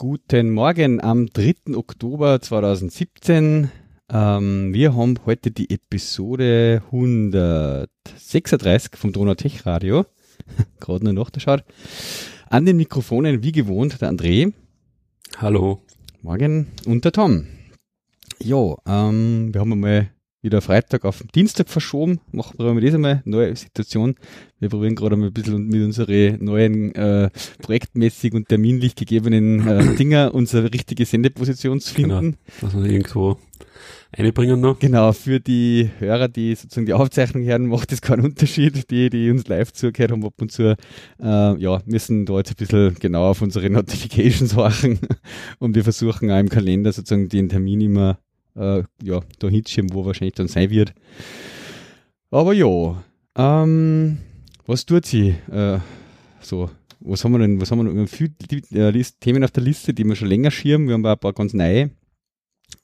Guten Morgen am 3. Oktober 2017. Ähm, wir haben heute die Episode 136 vom Donau Tech Radio. Gerade nur nachgeschaut. An den Mikrofonen wie gewohnt der André. Hallo. Morgen und der Tom. Ja, ähm, wir haben einmal wieder Freitag auf Dienstag verschoben. Machen wir das einmal. Neue Situation. Wir probieren gerade mal ein bisschen mit unseren neuen äh, projektmäßig und terminlich gegebenen äh, Dinger unsere richtige Sendeposition zu finden. Genau, dass wir irgendwo einbringen noch. Genau, für die Hörer, die sozusagen die Aufzeichnung hören, macht das keinen Unterschied. Die, die uns live zugehört haben ab und zu, äh, ja, müssen da jetzt ein bisschen genauer auf unsere Notifications horchen und wir versuchen auch im Kalender sozusagen den Termin immer äh, ja, da hinschieben, wo wahrscheinlich dann sein wird. Aber ja, ähm, was tut sie? Äh, so, was haben wir denn, was haben wir noch? Wir haben viele äh, Themen auf der Liste, die wir schon länger schirmen. Wir haben auch ein paar ganz neue.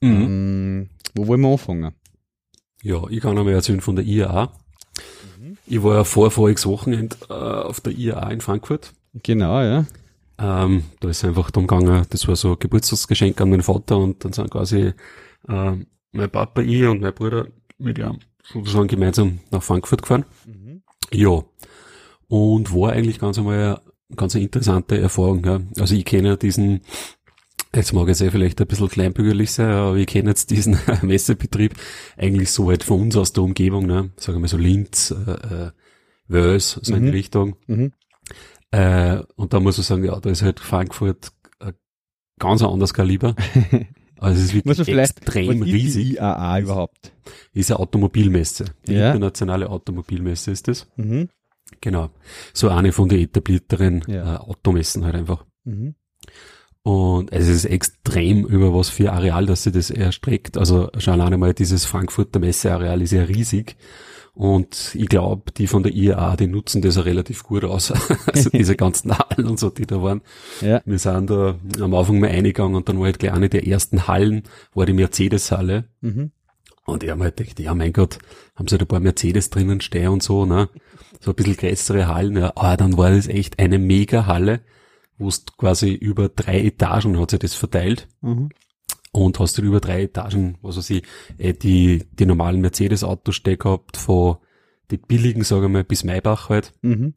Mhm. Ähm, wo wollen wir anfangen? Ja, ich kann einmal erzählen von der IAA. Mhm. Ich war ja vor voriges Wochenende äh, auf der IAA in Frankfurt. Genau, ja. Ähm, da ist einfach darum gegangen, das war so ein Geburtstagsgeschenk an meinen Vater und dann sind quasi äh, mein Papa, ich und mein Bruder mit ihm sozusagen gemeinsam nach Frankfurt gefahren. Mhm. Ja. Und war eigentlich ganz einmal eine ganz interessante Erfahrung. Ja. Also ich kenne diesen, jetzt mag es ja vielleicht ein bisschen kleinbürgerlich sein, aber ich kenne jetzt diesen Messebetrieb eigentlich so halt von uns aus der Umgebung, ne? sagen wir mal so Linz, äh, äh Wels, so mhm. in die Richtung. Mhm. Äh, und da muss ich sagen, ja, da ist halt Frankfurt ein ganz anderes Kaliber. Also es ist wirklich extrem was riesig. Ist die IAA überhaupt? Ist eine Automobilmesse. Die ja. internationale Automobilmesse ist das. Mhm. Genau. So eine von den etablierteren ja. äh, Automessen halt einfach. Mhm. Und es ist extrem über was für Areal, dass sie das erstreckt. Also schon alleine mal dieses Frankfurter Messeareal ist ja riesig. Und ich glaube, die von der IAA, die nutzen das ja relativ gut aus. also diese ganzen Hallen und so, die da waren. Ja. Wir sind da am Anfang mal eingegangen und dann war halt gleich eine der ersten Hallen, war die Mercedes-Halle. Mhm. Und ich habe halt gedacht, ja mein Gott, haben sie halt ein paar Mercedes drinnen stehen und so, ne? So ein bisschen größere Hallen. Ja, aber dann war das echt eine Mega-Halle, wo es quasi über drei Etagen hat sich das verteilt. Mhm und hast du über drei Etagen, was weiß ich, äh, die, die normalen Mercedes-Autos stehen gehabt, von die billigen, sagen wir mal, bis Maybach halt. Mhm.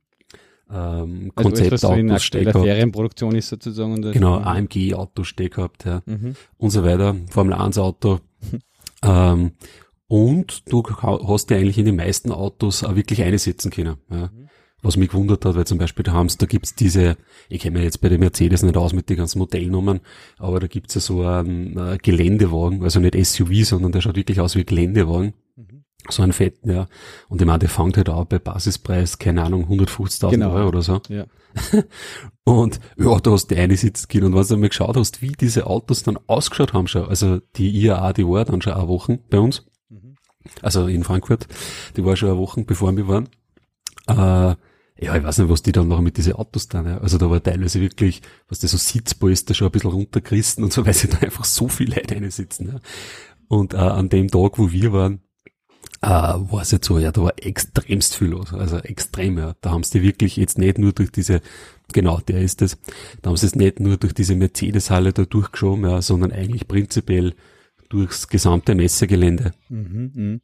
Ähm, also Konzeptautos so in aktueller Ferienproduktion ist sozusagen. genau, AMG-Autos stehen gehabt, ja. Mhm. Und so weiter, Formel 1 Auto. ähm, und du hast dir eigentlich in den meisten Autos auch wirklich einsetzen können. Ja. Mhm was mich gewundert hat, weil zum Beispiel da haben da gibt's diese, ich kenne mich jetzt bei den Mercedes nicht aus mit den ganzen Modellnummern, aber da gibt's ja so einen äh, Geländewagen, also nicht SUV, sondern der schaut wirklich aus wie Geländewagen. Mhm. So einen fetten, ja. Und ich meine, der fängt halt auch bei Basispreis, keine Ahnung, 150.000 genau. Euro oder so. Ja. und ja, da hast du eine sitzen können. Und wenn du mal geschaut hast, wie diese Autos dann ausgeschaut haben schon, also die IAA, die war dann schon eine Woche bei uns. Mhm. Also in Frankfurt. Die war schon eine Woche, bevor wir waren. Äh, ja, ich weiß nicht, was die dann noch mit diesen Autos dann, ja. Also da war teilweise wirklich, was das so Sitzpolster schon ein bisschen runtergerissen und so, weil sie da einfach so viele Leute reinsitzen, ja. Und äh, an dem Tag, wo wir waren, äh, war es jetzt so, ja, da war extremst viel los, also extrem, ja. Da haben sie wirklich jetzt nicht nur durch diese, genau, der ist es, da haben sie es nicht nur durch diese Mercedes-Halle da durchgeschoben, ja, sondern eigentlich prinzipiell durchs gesamte Messegelände. Mhm, mh.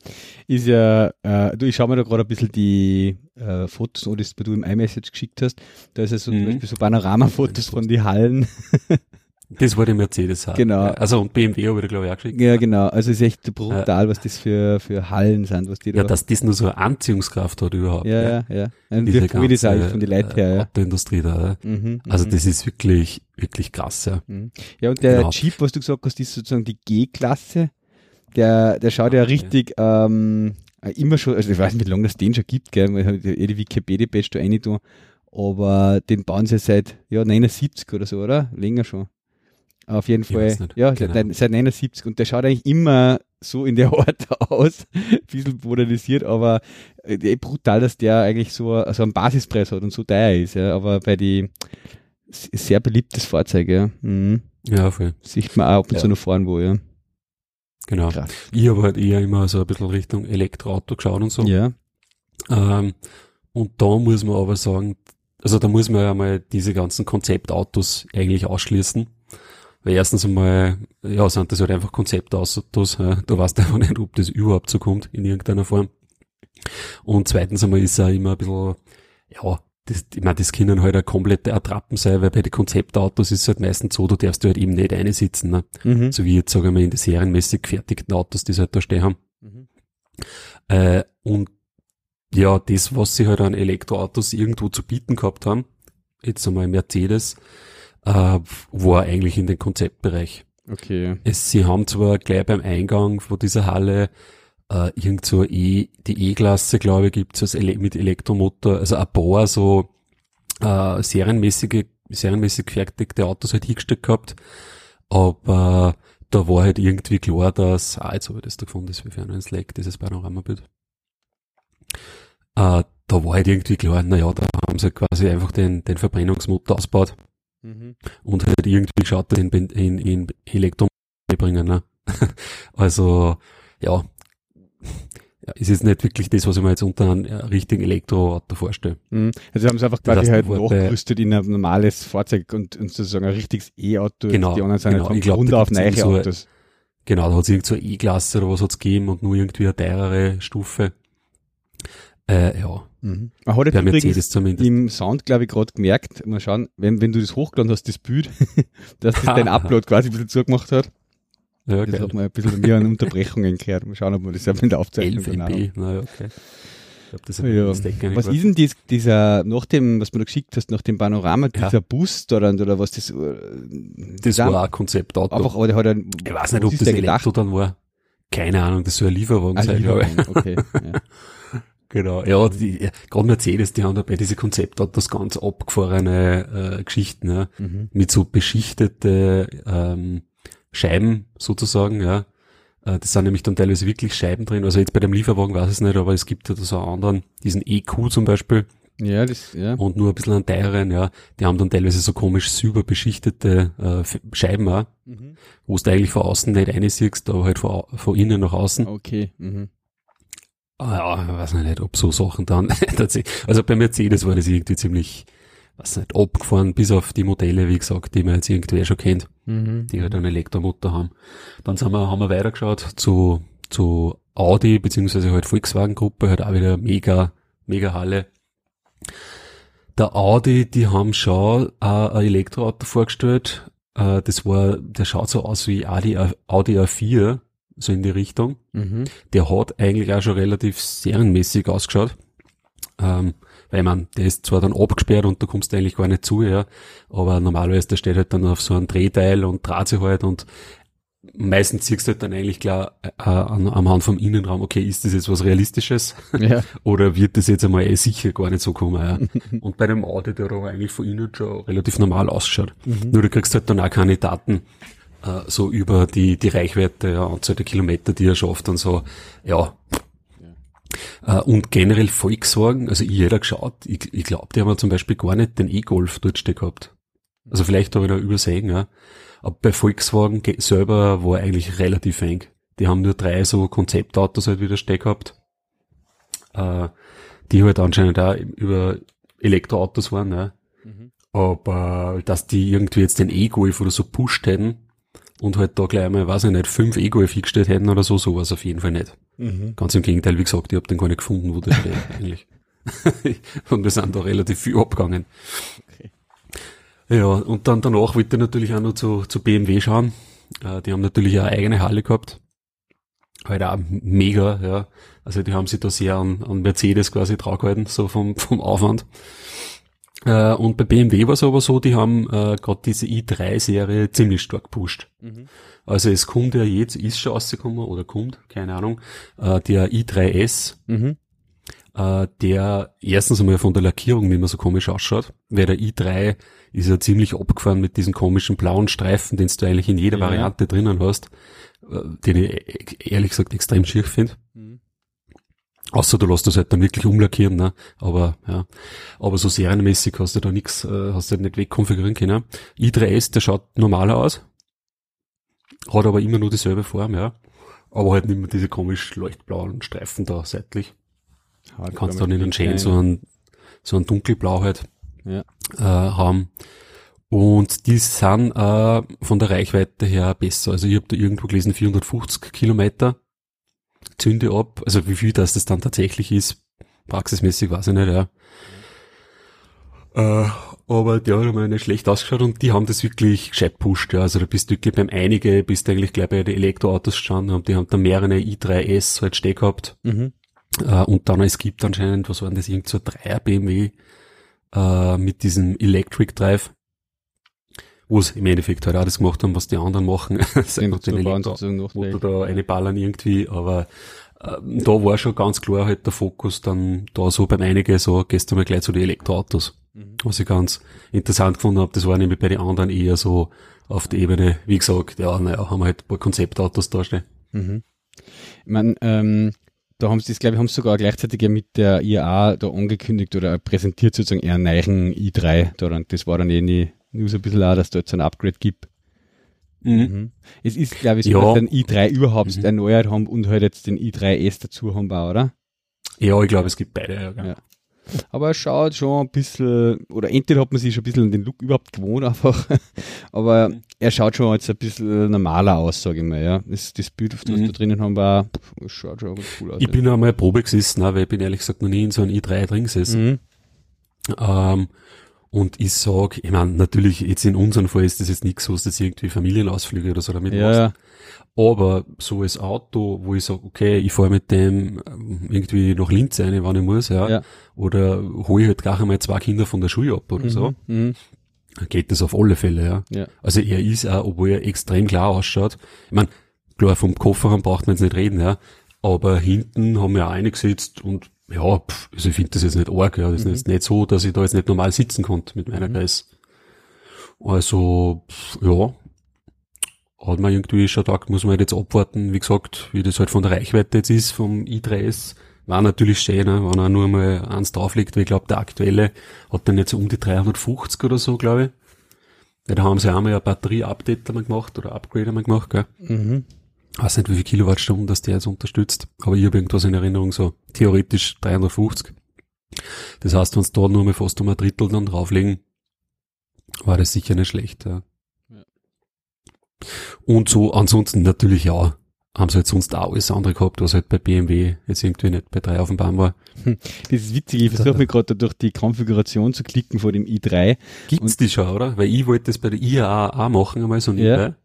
Ist ja, äh, du, ich schaue mir da gerade ein bisschen die äh, Fotos an, die du im iMessage geschickt hast. Da ist ja so mhm. zum Beispiel so Panoramafotos von die Hallen. Das war die Mercedes halt. Genau. Also und BMW habe ich glaube ich auch geschickt. Ja, genau. Also es ist echt brutal, was das für, für Hallen sind, was die da. Ja, dass das nur so eine Anziehungskraft hat überhaupt. Ja, ja, ja. Und Diese ganze, das auch von den Leuten her, ja. Autoindustrie da, ja. Mhm, also mhm. das ist wirklich, wirklich krass, ja. Mhm. Ja, und der genau. Jeep, was du gesagt hast, ist sozusagen die G-Klasse. Der, der schaut ja richtig, ja. ähm, immer schon, also ich weiß nicht, wie lange das den schon gibt, gell, man hat eh die Wikipedia-Page da rein tun, aber den bauen sie seit, ja, 79 oder so, oder? Länger schon. Auf jeden Fall. Ja, genau. seit, seit 79 und der schaut eigentlich immer so in der Art aus, ein bisschen modernisiert, aber äh, brutal, dass der eigentlich so, so einen Basispreis hat und so teuer ist, ja, aber bei die sehr beliebtes Fahrzeug, ja. Mhm. Ja, voll. Sieht man auch ab und ja. zu noch fahren, wo, ja. Genau. Krass. Ich habe halt eher immer so ein bisschen Richtung Elektroauto geschaut und so. Ja. Ähm, und da muss man aber sagen, also da muss man ja mal diese ganzen Konzeptautos eigentlich ausschließen. Weil erstens einmal, ja, sind das halt einfach Konzeptautos, ja. du weißt einfach nicht, ob das überhaupt so kommt in irgendeiner Form. Und zweitens einmal ist er immer ein bisschen, ja, das, ich meine, das können halt eine komplette Attrappen sein, weil bei den Konzeptautos ist es halt meistens so, du darfst halt eben nicht einsitzen, ne? Mhm. So wie jetzt, sagen wir mal, in den serienmäßig gefertigten Autos, die sie halt da stehen haben. Mhm. Äh, und ja, das, was sie halt an Elektroautos irgendwo zu bieten gehabt haben, jetzt einmal Mercedes, äh, war eigentlich in den Konzeptbereich. Okay. Es, sie haben zwar gleich beim Eingang von dieser Halle äh, irgend so E, die E-Klasse, glaube ich, gibt's als Ele mit Elektromotor, also ein paar so äh, serienmäßige, serienmäßig gefertigte Autos halt hingestellt gehabt, aber da war halt irgendwie klar, dass, ah, jetzt habe ich das da gefunden, das wie für ein Slack, dieses Panoramabild. Äh, da war halt irgendwie klar, naja, da haben sie quasi einfach den, den Verbrennungsmotor ausgebaut mhm. und halt irgendwie geschaut, in, in, in Elektro bringen. Ne? also, ja, ja, ist jetzt nicht wirklich das, was ich mir jetzt unter einem richtigen Elektroauto vorstelle. Mhm. Also haben sie einfach quasi halt nachgerüstet in ein normales Fahrzeug und, und sozusagen ein richtiges E-Auto. Genau, die anderen sind genau. Halt von Grund auf neue so Autos. Genau, da hat es irgend so eine E-Klasse oder was hat's gegeben und nur irgendwie eine teurere Stufe. Äh, ja. Mhm. Man hat jetzt zumindest. im Sound, glaube ich, gerade gemerkt, mal schauen, wenn, wenn du das hochgeladen hast, das Bild, dass das dein Upload quasi ein bisschen zugemacht hat. Ja, okay. Das hat man ein bisschen mir an Unterbrechungen gehört. Mal schauen, ob man das in der Aufzeichnung 11 MB, naja, okay. Ich glaub, das ja. Was ist denn dies, dieser, nach dem, was du da geschickt hast, nach dem Panorama, dieser ja. Bus da dann, oder was das? Äh, das war ein Konzeptauto. Einfach, aber der hat ein, Ich weiß nicht, ob das Elektro dann war. Keine Ahnung, das soll ein Lieferwagen sein, glaube ich. Okay, ja. Genau, ja, die, gerade Mercedes, die haben da bei diese Konzeptautos ganz abgefahrene äh, Geschichten, ja, mhm. mit so beschichtete ähm, Scheiben sozusagen, ja. Äh, das sind nämlich dann teilweise wirklich Scheiben drin. Also jetzt bei dem Lieferwagen weiß ich es nicht, aber es gibt ja da so einen anderen, diesen EQ zum Beispiel. Ja, das, ja. Und nur ein bisschen an teureren, ja. Die haben dann teilweise so komisch super beschichtete äh, Scheiben auch, mhm. wo du eigentlich von außen nicht einsiehst, aber halt von, von innen nach außen. Okay. Mhm. Ah, ja, ich weiß nicht, ob so Sachen dann tatsächlich. Also bei Mercedes war das irgendwie ziemlich was nicht, abgefahren, bis auf die Modelle, wie gesagt, die man jetzt irgendwer schon kennt, mhm. die halt einen Elektromotor haben. Dann sind wir, haben wir weitergeschaut zu, zu Audi, beziehungsweise halt Volkswagen-Gruppe, halt auch wieder mega, mega Halle. Der Audi, die haben schon äh, ein Elektroauto vorgestellt. Äh, das war, der schaut so aus wie Audi, Audi A4, so in die Richtung. Mhm. Der hat eigentlich auch schon relativ serienmäßig ausgeschaut. Ähm, weil man, der ist zwar dann abgesperrt und da kommst du eigentlich gar nicht zu, ja, aber normalerweise der steht halt dann auf so einem Drehteil und dreht sich halt und meistens siehst du halt dann eigentlich klar äh, an, am Hand vom Innenraum, okay, ist das jetzt was Realistisches? Ja. Oder wird das jetzt einmal eh sicher gar nicht so kommen? Ja? und bei dem Auto, der aber eigentlich von innen schon relativ normal ausschaut. Mhm. Nur du kriegst halt dann auch keine Daten äh, so über die, die Reichweite, ja, Anzahl der Kilometer, die er schafft und so. Ja, äh, und generell Volkswagen, also ich hätte geschaut, ich, ich glaube, die haben zum Beispiel gar nicht den E-Golf dort stehen gehabt. Also vielleicht habe ich da übersehen, ja. Aber bei Volkswagen selber war eigentlich relativ eng. Die haben nur drei so Konzeptautos halt wieder stehen gehabt, äh, die halt anscheinend auch über Elektroautos waren, ja. Mhm. Aber dass die irgendwie jetzt den E-Golf oder so pusht hätten, und halt da gleich einmal, weiß ich nicht, fünf Ego gestellt hätten oder so, sowas auf jeden Fall nicht. Mhm. Ganz im Gegenteil, wie gesagt, ich habe den gar nicht gefunden, wo das steht eigentlich. und wir sind da relativ viel abgegangen. Okay. Ja, und dann danach wollte ich natürlich auch noch zu, zu BMW schauen. Äh, die haben natürlich eine eigene Halle gehabt. Halt auch mega, ja. Also die haben sich da sehr an, an Mercedes quasi gehalten, so vom, vom Aufwand. Äh, und bei BMW war es aber so, die haben äh, gerade diese i3-Serie ziemlich stark gepusht. Mhm. Also es kommt ja jetzt, ist schon rausgekommen oder kommt, keine Ahnung, äh, der i3S, mhm. äh, der erstens einmal von der Lackierung nicht mehr so komisch ausschaut, weil der i3 ist ja ziemlich abgefahren mit diesen komischen blauen Streifen, den du eigentlich in jeder ja. Variante drinnen hast, äh, den ich e-, ehrlich gesagt extrem schier finde. Außer du lässt das halt dann wirklich umlackieren, ne? Aber ja. Aber so serienmäßig hast du da nichts, äh, hast du nicht wegkonfigurieren können. i3S, der schaut normaler aus. Hat aber immer nur dieselbe Form, ja. aber halt nicht mehr diese komisch leuchtblauen Streifen da seitlich. Ja, kannst dann in den Chain so ein, so ein dunkelblau halt ja. äh, haben. Und die sind äh, von der Reichweite her besser. Also ich habe da irgendwo gelesen 450 Kilometer zünde ab. Also wie viel das das dann tatsächlich ist, praxismäßig weiß ich nicht, ja. Äh, aber die haben mal nicht schlecht ausgeschaut und die haben das wirklich gescheit pusht, ja. Also da bist du wirklich beim einige, bist du eigentlich gleich bei den Elektroautos gestanden und die haben da mehrere i3S halt stehen gehabt. Mhm. Äh, und dann es gibt anscheinend, was waren das, irgend so 3er BMW äh, mit diesem Electric Drive wo es im Endeffekt halt auch das gemacht haben, was die anderen machen. Sein Gott, den Elektro, da eine ballern irgendwie, aber äh, da war schon ganz klar halt der Fokus dann da so beim einigen so, gestern mal gleich zu den Elektroautos. Mhm. Was ich ganz interessant gefunden habe, das war nämlich bei den anderen eher so auf der Ebene, wie gesagt, ja, naja, haben wir halt ein paar Konzeptautos da stehen. Mhm. Ich mein, ähm, da haben sie das, glaube ich, haben sie sogar gleichzeitig mit der IAA da angekündigt oder präsentiert sozusagen eher einen neuen i3 da das war dann eh nie News ein bisschen auch, dass da jetzt ein Upgrade gibt. Mhm. Mhm. Es ist, glaube ich, so, ja. dass den i3 überhaupt mhm. erneuert haben und halt jetzt den i3S dazu haben, oder? Ja, ich glaube, es gibt beide. Ja, ja. Aber es schaut schon ein bisschen, oder entweder hat man sich schon ein bisschen an den Look überhaupt gewohnt einfach, aber er schaut schon jetzt ein bisschen normaler aus, sage ich mal, ja. Das, das Bild, das mhm. wir da drinnen haben, war, schaut schon ganz cool aus. Ich ja. bin einmal Probe gesessen, weil ich bin ehrlich gesagt noch nie in so einem i3 drin gesessen. Mhm. Ähm, und ich sag, ich meine, natürlich, jetzt in unserem Fall ist das jetzt nichts, was das irgendwie Familienausflüge oder so damit ja, machst. Ja. Aber so als Auto, wo ich sage, okay, ich fahre mit dem ähm, irgendwie nach Linz rein, wann ich muss, ja. ja. Oder hole ich halt gleich einmal zwei Kinder von der Schule ab oder mhm, so. Mhm. Geht das auf alle Fälle, ja. ja. Also er ist auch, obwohl er extrem klar ausschaut. Ich meine, klar, vom Kofferraum braucht man jetzt nicht reden, ja. Aber hinten haben wir auch eingesetzt und ja, pff, also ich finde das jetzt nicht arg, ja. Das ist mhm. jetzt nicht so, dass ich da jetzt nicht normal sitzen konnte mit meiner mhm. Größe. Also, pff, ja, hat man irgendwie schon gedacht, muss man halt jetzt abwarten, wie gesagt, wie das halt von der Reichweite jetzt ist vom i3S. War natürlich schön, ne, wenn er nur mal eins drauflegt, weil ich glaube, der aktuelle hat dann jetzt um die 350 oder so, glaube ich. Ja, da haben sie einmal ein Batterie-Update einmal gemacht oder Upgrade einmal gemacht, gell? Mhm weiß nicht, wie viel Kilowattstunden das der jetzt unterstützt, aber ich habe irgendwas in Erinnerung, so theoretisch 350. Das heißt, wenn es da nur mal fast um ein Drittel dann drauflegen, war das sicher nicht schlecht. Ja. ja. Und so ansonsten natürlich ja, haben sie halt sonst auch alles andere gehabt, was halt bei BMW jetzt irgendwie nicht bei drei auf dem Baum war. Hm, das ist witzig, ich versuche mir gerade durch die Konfiguration zu klicken vor dem i3. Gibt's die schon, oder? Weil ich wollte das bei der IAA auch machen, einmal so nebenbei. Ja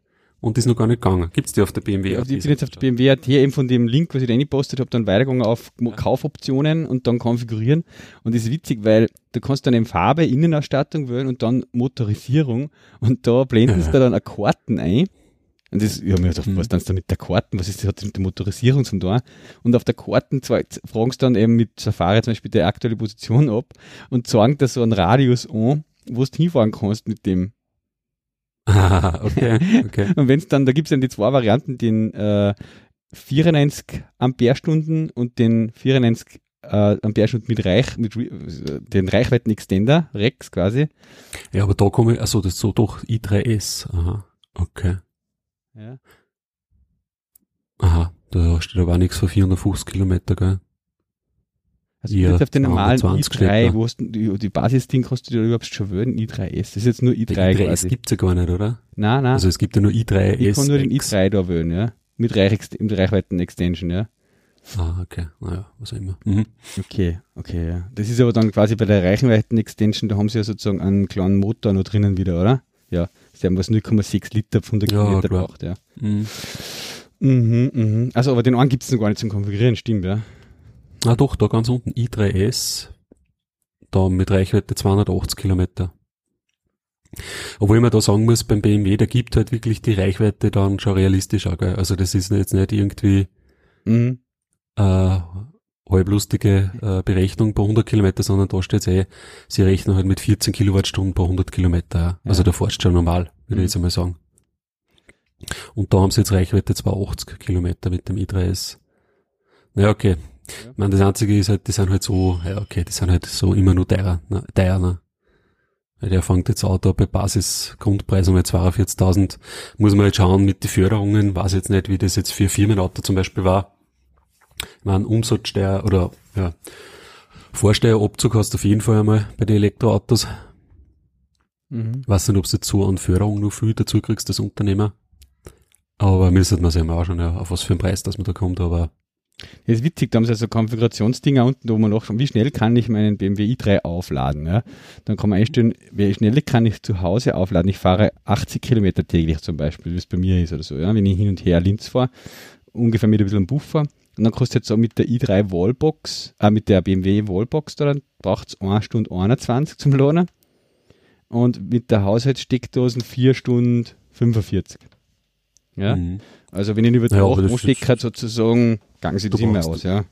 und ist noch gar nicht gegangen. Gibt's die auf der BMW? Ja, ich bin jetzt auf der BMW AT eben von dem Link, was ich da reingepostet habe, dann weitergegangen auf. Kaufoptionen und dann konfigurieren. Und das ist witzig, weil du kannst dann eben Farbe, Innenausstattung wählen und dann Motorisierung und da blenden sie da dann Karten ein. Und das, ich habe mir gedacht, mhm. was dann da mit der Karten, was ist das hat mit der Motorisierung zum da? Und auf der Karten fragen sie dann eben mit Safari zum Beispiel die aktuelle Position ab und zeigen da so einen Radius an, wo du hinfahren kannst mit dem Ah, okay, okay. und wenn es dann, da gibt es dann die zwei Varianten, den äh, 94 Ampere-Stunden und den 94 äh, Ampere-Stunden mit Reich, mit den Reichweiten-Extender, Rex quasi. Ja, aber da komme ich, also das ist so doch i3S. Aha, okay. Ja. Aha, da steht aber auch nichts von 450 Kilometer, gell? Also ja, jetzt auf den normalen i3, wo hast du, die, die Basisding kannst du dir überhaupt schon wählen, i3S. Das ist jetzt nur i3 Der i3S quasi. gibt's ja gar nicht, oder? Nein, nein. Also es gibt ja nur i3S. Ich kann nur den i3 da wählen, ja. Mit, Reich, mit Reichweiten-Extension, ja. Ah, okay. Naja, was auch immer. Mhm. Okay, okay, ja. Das ist aber dann quasi bei der Reichweiten-Extension, da haben sie ja sozusagen einen kleinen Motor noch drinnen wieder, oder? Ja. Sie haben was 0,6 Liter von der Kilometer gebraucht, ja. Mhm. Mhm, mhm. Also, aber den einen gibt's noch gar nicht zum Konfigurieren, stimmt, ja. Ah doch, da ganz unten i3S, da mit Reichweite 280 Kilometer. Obwohl man da sagen muss, beim BMW, da gibt halt wirklich die Reichweite dann schon realistisch auch, gell? Also das ist jetzt nicht irgendwie mhm. äh, halblustige äh, Berechnung pro 100 Kilometer, sondern da steht eh, sie rechnen halt mit 14 Kilowattstunden pro 100 Kilometer. Ja. Also da fährst schon normal, würde mhm. ich jetzt einmal sagen. Und da haben sie jetzt Reichweite 280 Kilometer mit dem i3S. Naja, okay, ja. Ich meine, das Einzige ist halt, die sind halt so, ja okay, die sind halt so immer nur teurer, ne, teurer. Ne? Der fängt jetzt auch da bei Basisgrundpreis um 42.000. Muss man jetzt schauen mit den Förderungen. Weiß jetzt nicht, wie das jetzt für Firmenauto zum Beispiel war. Ich meine, Umsatzsteuer oder, ja, Vorsteuerabzug hast du auf jeden Fall einmal bei den Elektroautos. Mhm. Weiß nicht, ob du jetzt so an Förderung noch viel dazu kriegst als Unternehmer. Aber müsste man sich mal auch schon, ja, auf was für einen Preis das man da kommt, aber das ist witzig, da haben sie also Konfigurationsdinger unten, wo man nachschauen, wie schnell kann ich meinen BMW i3 aufladen. Ja? Dann kann man einstellen, wie schnell kann ich zu Hause aufladen. Ich fahre 80 Kilometer täglich zum Beispiel, wie es bei mir ist oder so. Ja? Wenn ich hin und her Linz fahre, ungefähr mit ein bisschen Buffer. Und dann kostet es auch mit der i3 Wallbox, äh, mit der BMW Wallbox, da braucht es 1 Stunde 21 zum Lohnen. Und mit der Haushaltssteckdosen 4 Stunden 45. Ja? Mhm. Also wenn ich über die ja, Nacht stecke, sozusagen, gangen sie das immer aus, ja.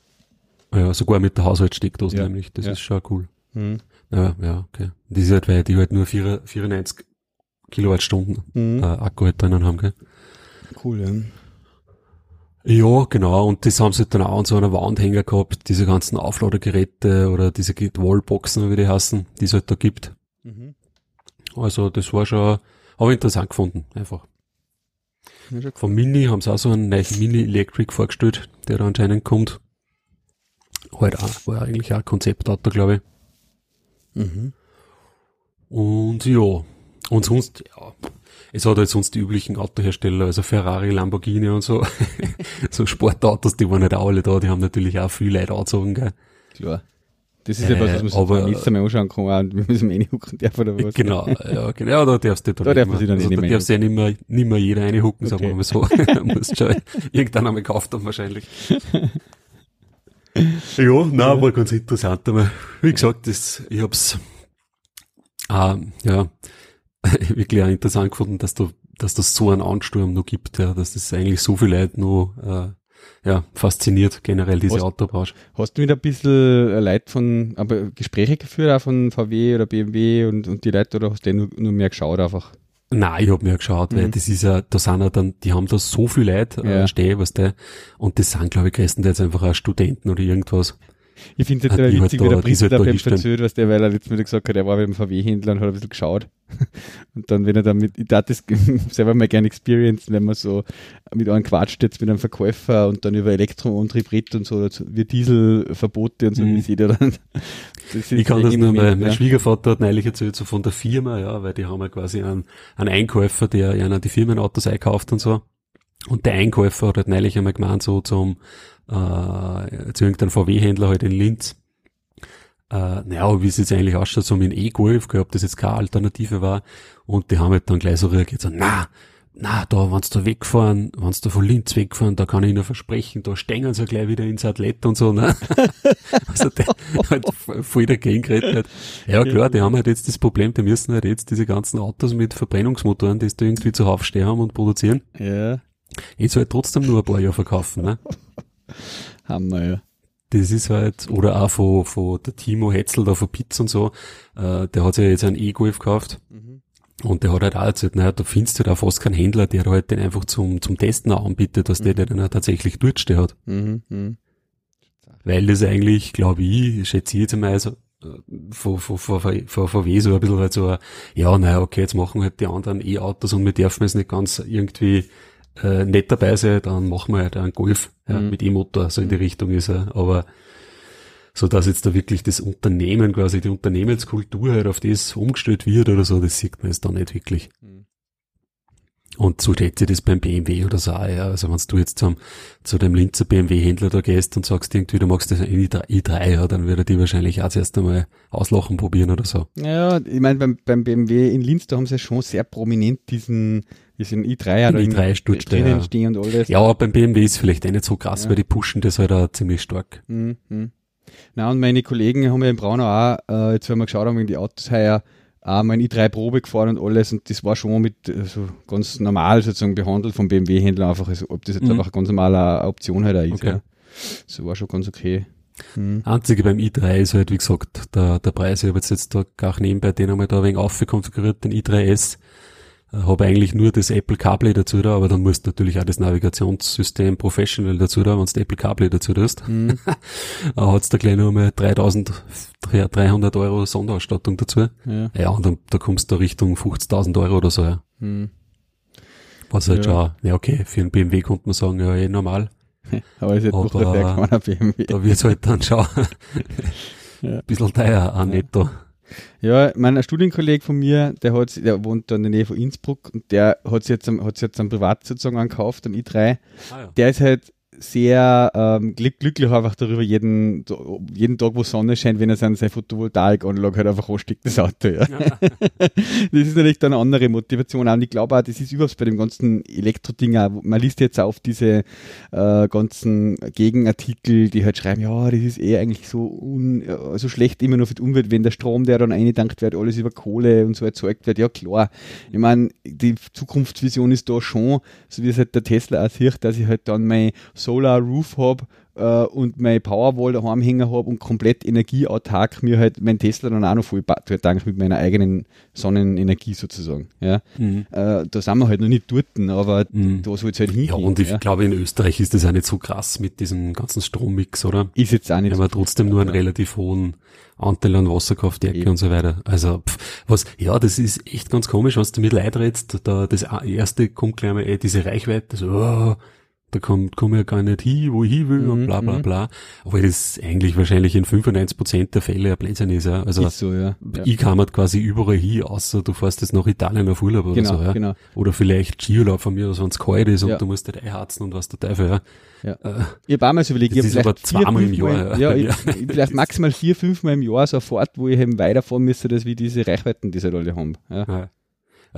Ja, sogar mit der Haushaltssteckdose ja. nämlich, das ja. ist schon cool. Mhm. Ja, ja, okay. Die ist halt, weil die halt nur 4, 94 Kilowattstunden mhm. äh, Akku halt drinnen haben, gell? Cool, ja. Ja, genau, und das haben sie halt dann auch an so einer Wandhänger gehabt, diese ganzen Aufladegeräte oder diese Wallboxen, wie die heißen, die es halt da gibt. Mhm. Also das war schon, habe ich interessant gefunden, einfach. Vom Mini haben sie auch so einen neuen Mini Electric vorgestellt, der da anscheinend kommt. Halt auch, war eigentlich auch ein Konzeptauto, glaube ich. Mhm. Und ja, und sonst, ja, es hat halt sonst die üblichen Autohersteller, also Ferrari, Lamborghini und so. so Sportautos, die waren halt auch alle da, die haben natürlich auch viel Leute angezogen, gell. Klar. Das ist äh, ja was, was man sich aber, nächstes Mal anschauen kann, und wir müssen reinhucken darf oder was. Genau, ja, genau, ja, da darfst du da, da darf man sich dann also, nicht da darfst ja nicht mehr, nicht mehr jeder reinhucken, okay. sagen wir mal so. musst schon irgendwann einmal gekauft haben wahrscheinlich. ja, nein, war ganz interessant, aber wie gesagt, das, ich hab's, äh, ja, wirklich auch interessant gefunden, dass du, dass das so einen Ansturm noch gibt, ja, dass das eigentlich so viele Leute noch, äh, ja, fasziniert generell diese hast, Autobranche. Hast du wieder ein bisschen äh, Leid von, aber Gespräche geführt auch von VW oder BMW und, und die Leute oder hast du nur, nur mehr geschaut einfach? Nein, ich hab mir geschaut, mhm. weil das ist ja, da sind ja dann, die haben da so viel Leute äh, ja. stehen, was der, und das sind, glaube ich, größtenteils einfach auch Studenten oder irgendwas. Ich finde es jetzt halt witzig, wie der Prinz da beim verzögert, was der, weil er letztes Mal gesagt hat, er war beim VW-Händler und hat ein bisschen geschaut. Und dann, wenn er damit, ich dachte das selber mal gerne experience, wenn man so mit einem quatscht jetzt mit einem Verkäufer und dann über Elektroantrieb redet und so, wie Dieselverbote und so, mhm. wie sieht er dann. ich kann das nur, mein, mein Schwiegervater hat neulich erzählt, so von der Firma, ja, weil die haben ja quasi einen, einen Einkäufer, der ja die Firmenautos einkauft und so. Und der Einkäufer hat halt neulich einmal gemeint, so zum, äh, zu irgendeinem VW-Händler halt in Linz. Äh, naja, wie es jetzt eigentlich ausschaut, so mit dem E-Golf, ob das jetzt keine Alternative war. Und die haben halt dann gleich so reagiert, so, na, na, da, wenn's da wegfahren, wenn's da von Linz wegfahren, da kann ich Ihnen versprechen, da stängen sie gleich wieder ins Athlet und so, ne? also der halt voll dagegen geredet hat. Ja klar, die haben halt jetzt das Problem, die müssen halt jetzt diese ganzen Autos mit Verbrennungsmotoren, die da irgendwie zuhauf stehen haben und produzieren. Ja. Jetzt halt trotzdem nur ein paar Jahre verkaufen, ne? Haben wir ja. Das ist halt, oder auch von, von der Timo Hetzel da von Pitz und so, äh, der hat sich ja jetzt einen E-Golf gekauft. Mhm. Und der hat halt auch erzählt, naja, da findest du halt auch fast keinen Händler, der halt den einfach zum, zum Testen auch anbietet, dass mhm. der den dann tatsächlich dort steht hat. Mhm. Mhm. Weil das eigentlich, glaube ich, schätze ich jetzt einmal so, äh, von, von, von, von VW so ein bisschen halt so, ja, naja, okay, jetzt machen halt die anderen E-Autos und wir dürfen es nicht ganz irgendwie äh, nicht dabei sein, dann machen wir halt einen Golf ja, mhm. mit E-Motor, so in die. Richtung ist er. Aber so dass jetzt da wirklich das Unternehmen, quasi die Unternehmenskultur halt auf das umgestellt wird oder so, das sieht man jetzt da nicht wirklich. Mhm. Und so hätte das beim BMW oder so auch, ja. Also wenn du jetzt zum, zu dem Linzer BMW-Händler da gehst und sagst irgendwie, du magst das i3, ja, dann würde die wahrscheinlich auch zuerst einmal auslachen probieren oder so. Ja, ich meine, beim, beim BMW in Linz, da haben sie ja schon sehr prominent diesen ist ein i3 oder i3 Sturz drinnen stehen und alles. Ja, beim BMW ist vielleicht eh nicht so krass, ja. weil die pushen das halt auch ziemlich stark. Mhm. Na, und meine Kollegen haben ja in Braunau auch, äh, jetzt wenn wir geschaut haben, wegen die Autos heuer, auch mein i3 Probe gefahren und alles und das war schon mit so also ganz normal sozusagen behandelt vom BMW-Händler einfach, also ob das jetzt mhm. einfach eine ganz normale Option halt auch ist. Okay. Ja. So war schon ganz okay. Mhm. Einzige beim i3 ist halt, wie gesagt, der, der Preis. Ich habe jetzt, jetzt da gar nebenbei den einmal da ein wenig aufkonfiguriert, den i3S habe eigentlich nur das Apple CarPlay dazu da, aber dann musst du natürlich auch das Navigationssystem Professional dazu da, wenn du Apple CarPlay dazu tust. Mhm. hat's da gleich noch mal 3300 Euro Sonderausstattung dazu. Ja, ja und dann, da kommst du Richtung 50.000 Euro oder so, ja. Mhm. Was halt ja. schon, ja okay, für einen BMW konnte man sagen, ja eh normal. aber ist jetzt aber, doch der BMW. Da wird's halt dann schon ja. ein bisschen teuer an netto. Ja, mein Studienkollege von mir, der hat, der wohnt da in der Nähe von Innsbruck und der hat sich jetzt, hat sich jetzt einen Privat sozusagen angekauft, am i3. Ah, ja. Der ist halt sehr ähm, glücklich einfach darüber, jeden, jeden Tag, wo Sonne scheint, wenn er seine, seine Photovoltaikanlage halt einfach ansteckt, das Auto. Ja. ja. das ist natürlich dann eine andere Motivation. Und ich glaube auch, das ist überhaupt bei dem ganzen Elektroding auch, man liest jetzt auf diese äh, ganzen Gegenartikel, die halt schreiben, ja, das ist eh eigentlich so, un, so schlecht immer nur für die Umwelt, wenn der Strom, der dann eingedankt wird, alles über Kohle und so erzeugt wird. Ja, klar. Ich meine, die Zukunftsvision ist da schon, so wie es halt der Tesla auch sieht, dass ich halt dann mein Solar Roof habe äh, und mein Powerwall daheim hängen habe und komplett energieautark mir halt mein Tesla dann auch noch voll tank mit meiner eigenen Sonnenenergie sozusagen. Ja. Mhm. Äh, da sind wir halt noch nicht dort, aber mhm. da soll es halt hingehen. Ja, und ich ja. glaube, in Österreich ist das auch nicht so krass mit diesem ganzen Strommix, oder? Ist jetzt auch nicht. Wenn man trotzdem nur einen relativ hohen Anteil an Wasserkraftwerke Eben. und so weiter. Also, pff, was, ja, das ist echt ganz komisch, was du mit Leid redst. Da, das erste kommt gleich mal, ey, diese Reichweite, so, oh, da komme komm ich ja gar nicht hin, wo ich hin will mhm, und bla bla mhm. bla. Obwohl das eigentlich wahrscheinlich in 95% der Fälle ein Blödsinn ist. Ja. Also ist so, ja. ich kam halt quasi überall hin, außer du fährst jetzt nach Italien auf Urlaub oder genau, so. Ja. Genau. Oder vielleicht Skiurlaub von mir, wenn es kalt ist und ja. du musst nicht einharzen und was der Teufel. Ja. Ja. Äh, ich habe einmal so überlegt, das ich ist aber zweimal im Jahr. ja, ja. Ich, ich vielleicht maximal vier, fünfmal im Jahr so Fahrt, wo ich eben weiterfahren müsste, das wie diese Reichweiten, die sie halt alle haben. Ja.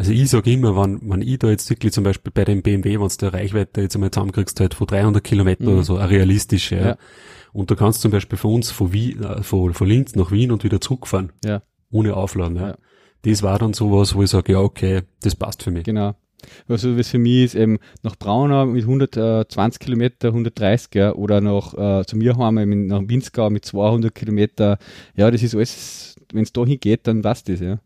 Also ich sage immer, wenn, wenn ich da jetzt wirklich zum Beispiel bei dem BMW, wenn du der Reichweite jetzt einmal zusammenkriegst, halt von 300 Kilometer mhm. oder so, eine realistische, ja. ja. Und da kannst du zum Beispiel von uns von, Wien, äh, von, von Linz nach Wien und wieder zurückfahren. Ja. Ohne Aufladen, ja. ja. Das war dann sowas, wo ich sage, ja, okay, das passt für mich. Genau. Also was für mich ist eben nach Braunau mit 120 Kilometer, 130 ja, oder nach äh, zu mir heim nach Winzgau mit 200 Kilometer. Ja, das ist alles, wenn es dahin geht, dann passt das, ja.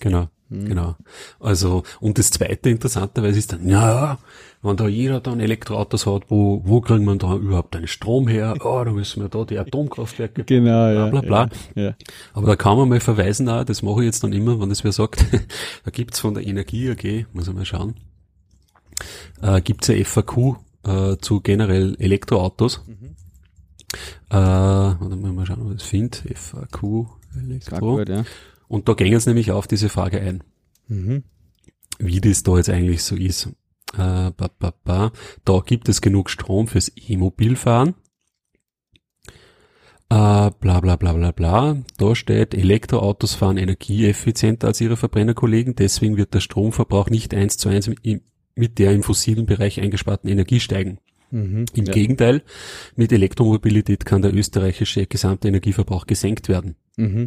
Genau. Mhm. Genau. Also, und das zweite interessanterweise ist dann, ja, wenn da jeder dann Elektroautos hat, wo, wo kriegen wir da überhaupt einen Strom her? Oh, da müssen wir da die Atomkraftwerke, genau, bla, bla, bla. Ja, ja. Aber da kann man mal verweisen auch, das mache ich jetzt dann immer, wenn das wer sagt, da gibt's von der Energie AG, muss ich mal schauen, äh, gibt's ja FAQ äh, zu generell Elektroautos. Mhm. Äh, warte mal, mal schauen, ob ich das finde. FAQ Elektro. Gut, ja. Und da gehen sie nämlich auf diese Frage ein. Mhm. Wie das da jetzt eigentlich so ist. Äh, ba, ba, ba. Da gibt es genug Strom fürs E-Mobilfahren. Äh, bla bla bla bla bla. Da steht, Elektroautos fahren energieeffizienter als ihre Verbrennerkollegen, deswegen wird der Stromverbrauch nicht eins zu eins mit der im fossilen Bereich eingesparten Energie steigen. Mhm, Im ja. Gegenteil, mit Elektromobilität kann der österreichische gesamte Energieverbrauch gesenkt werden. Mhm.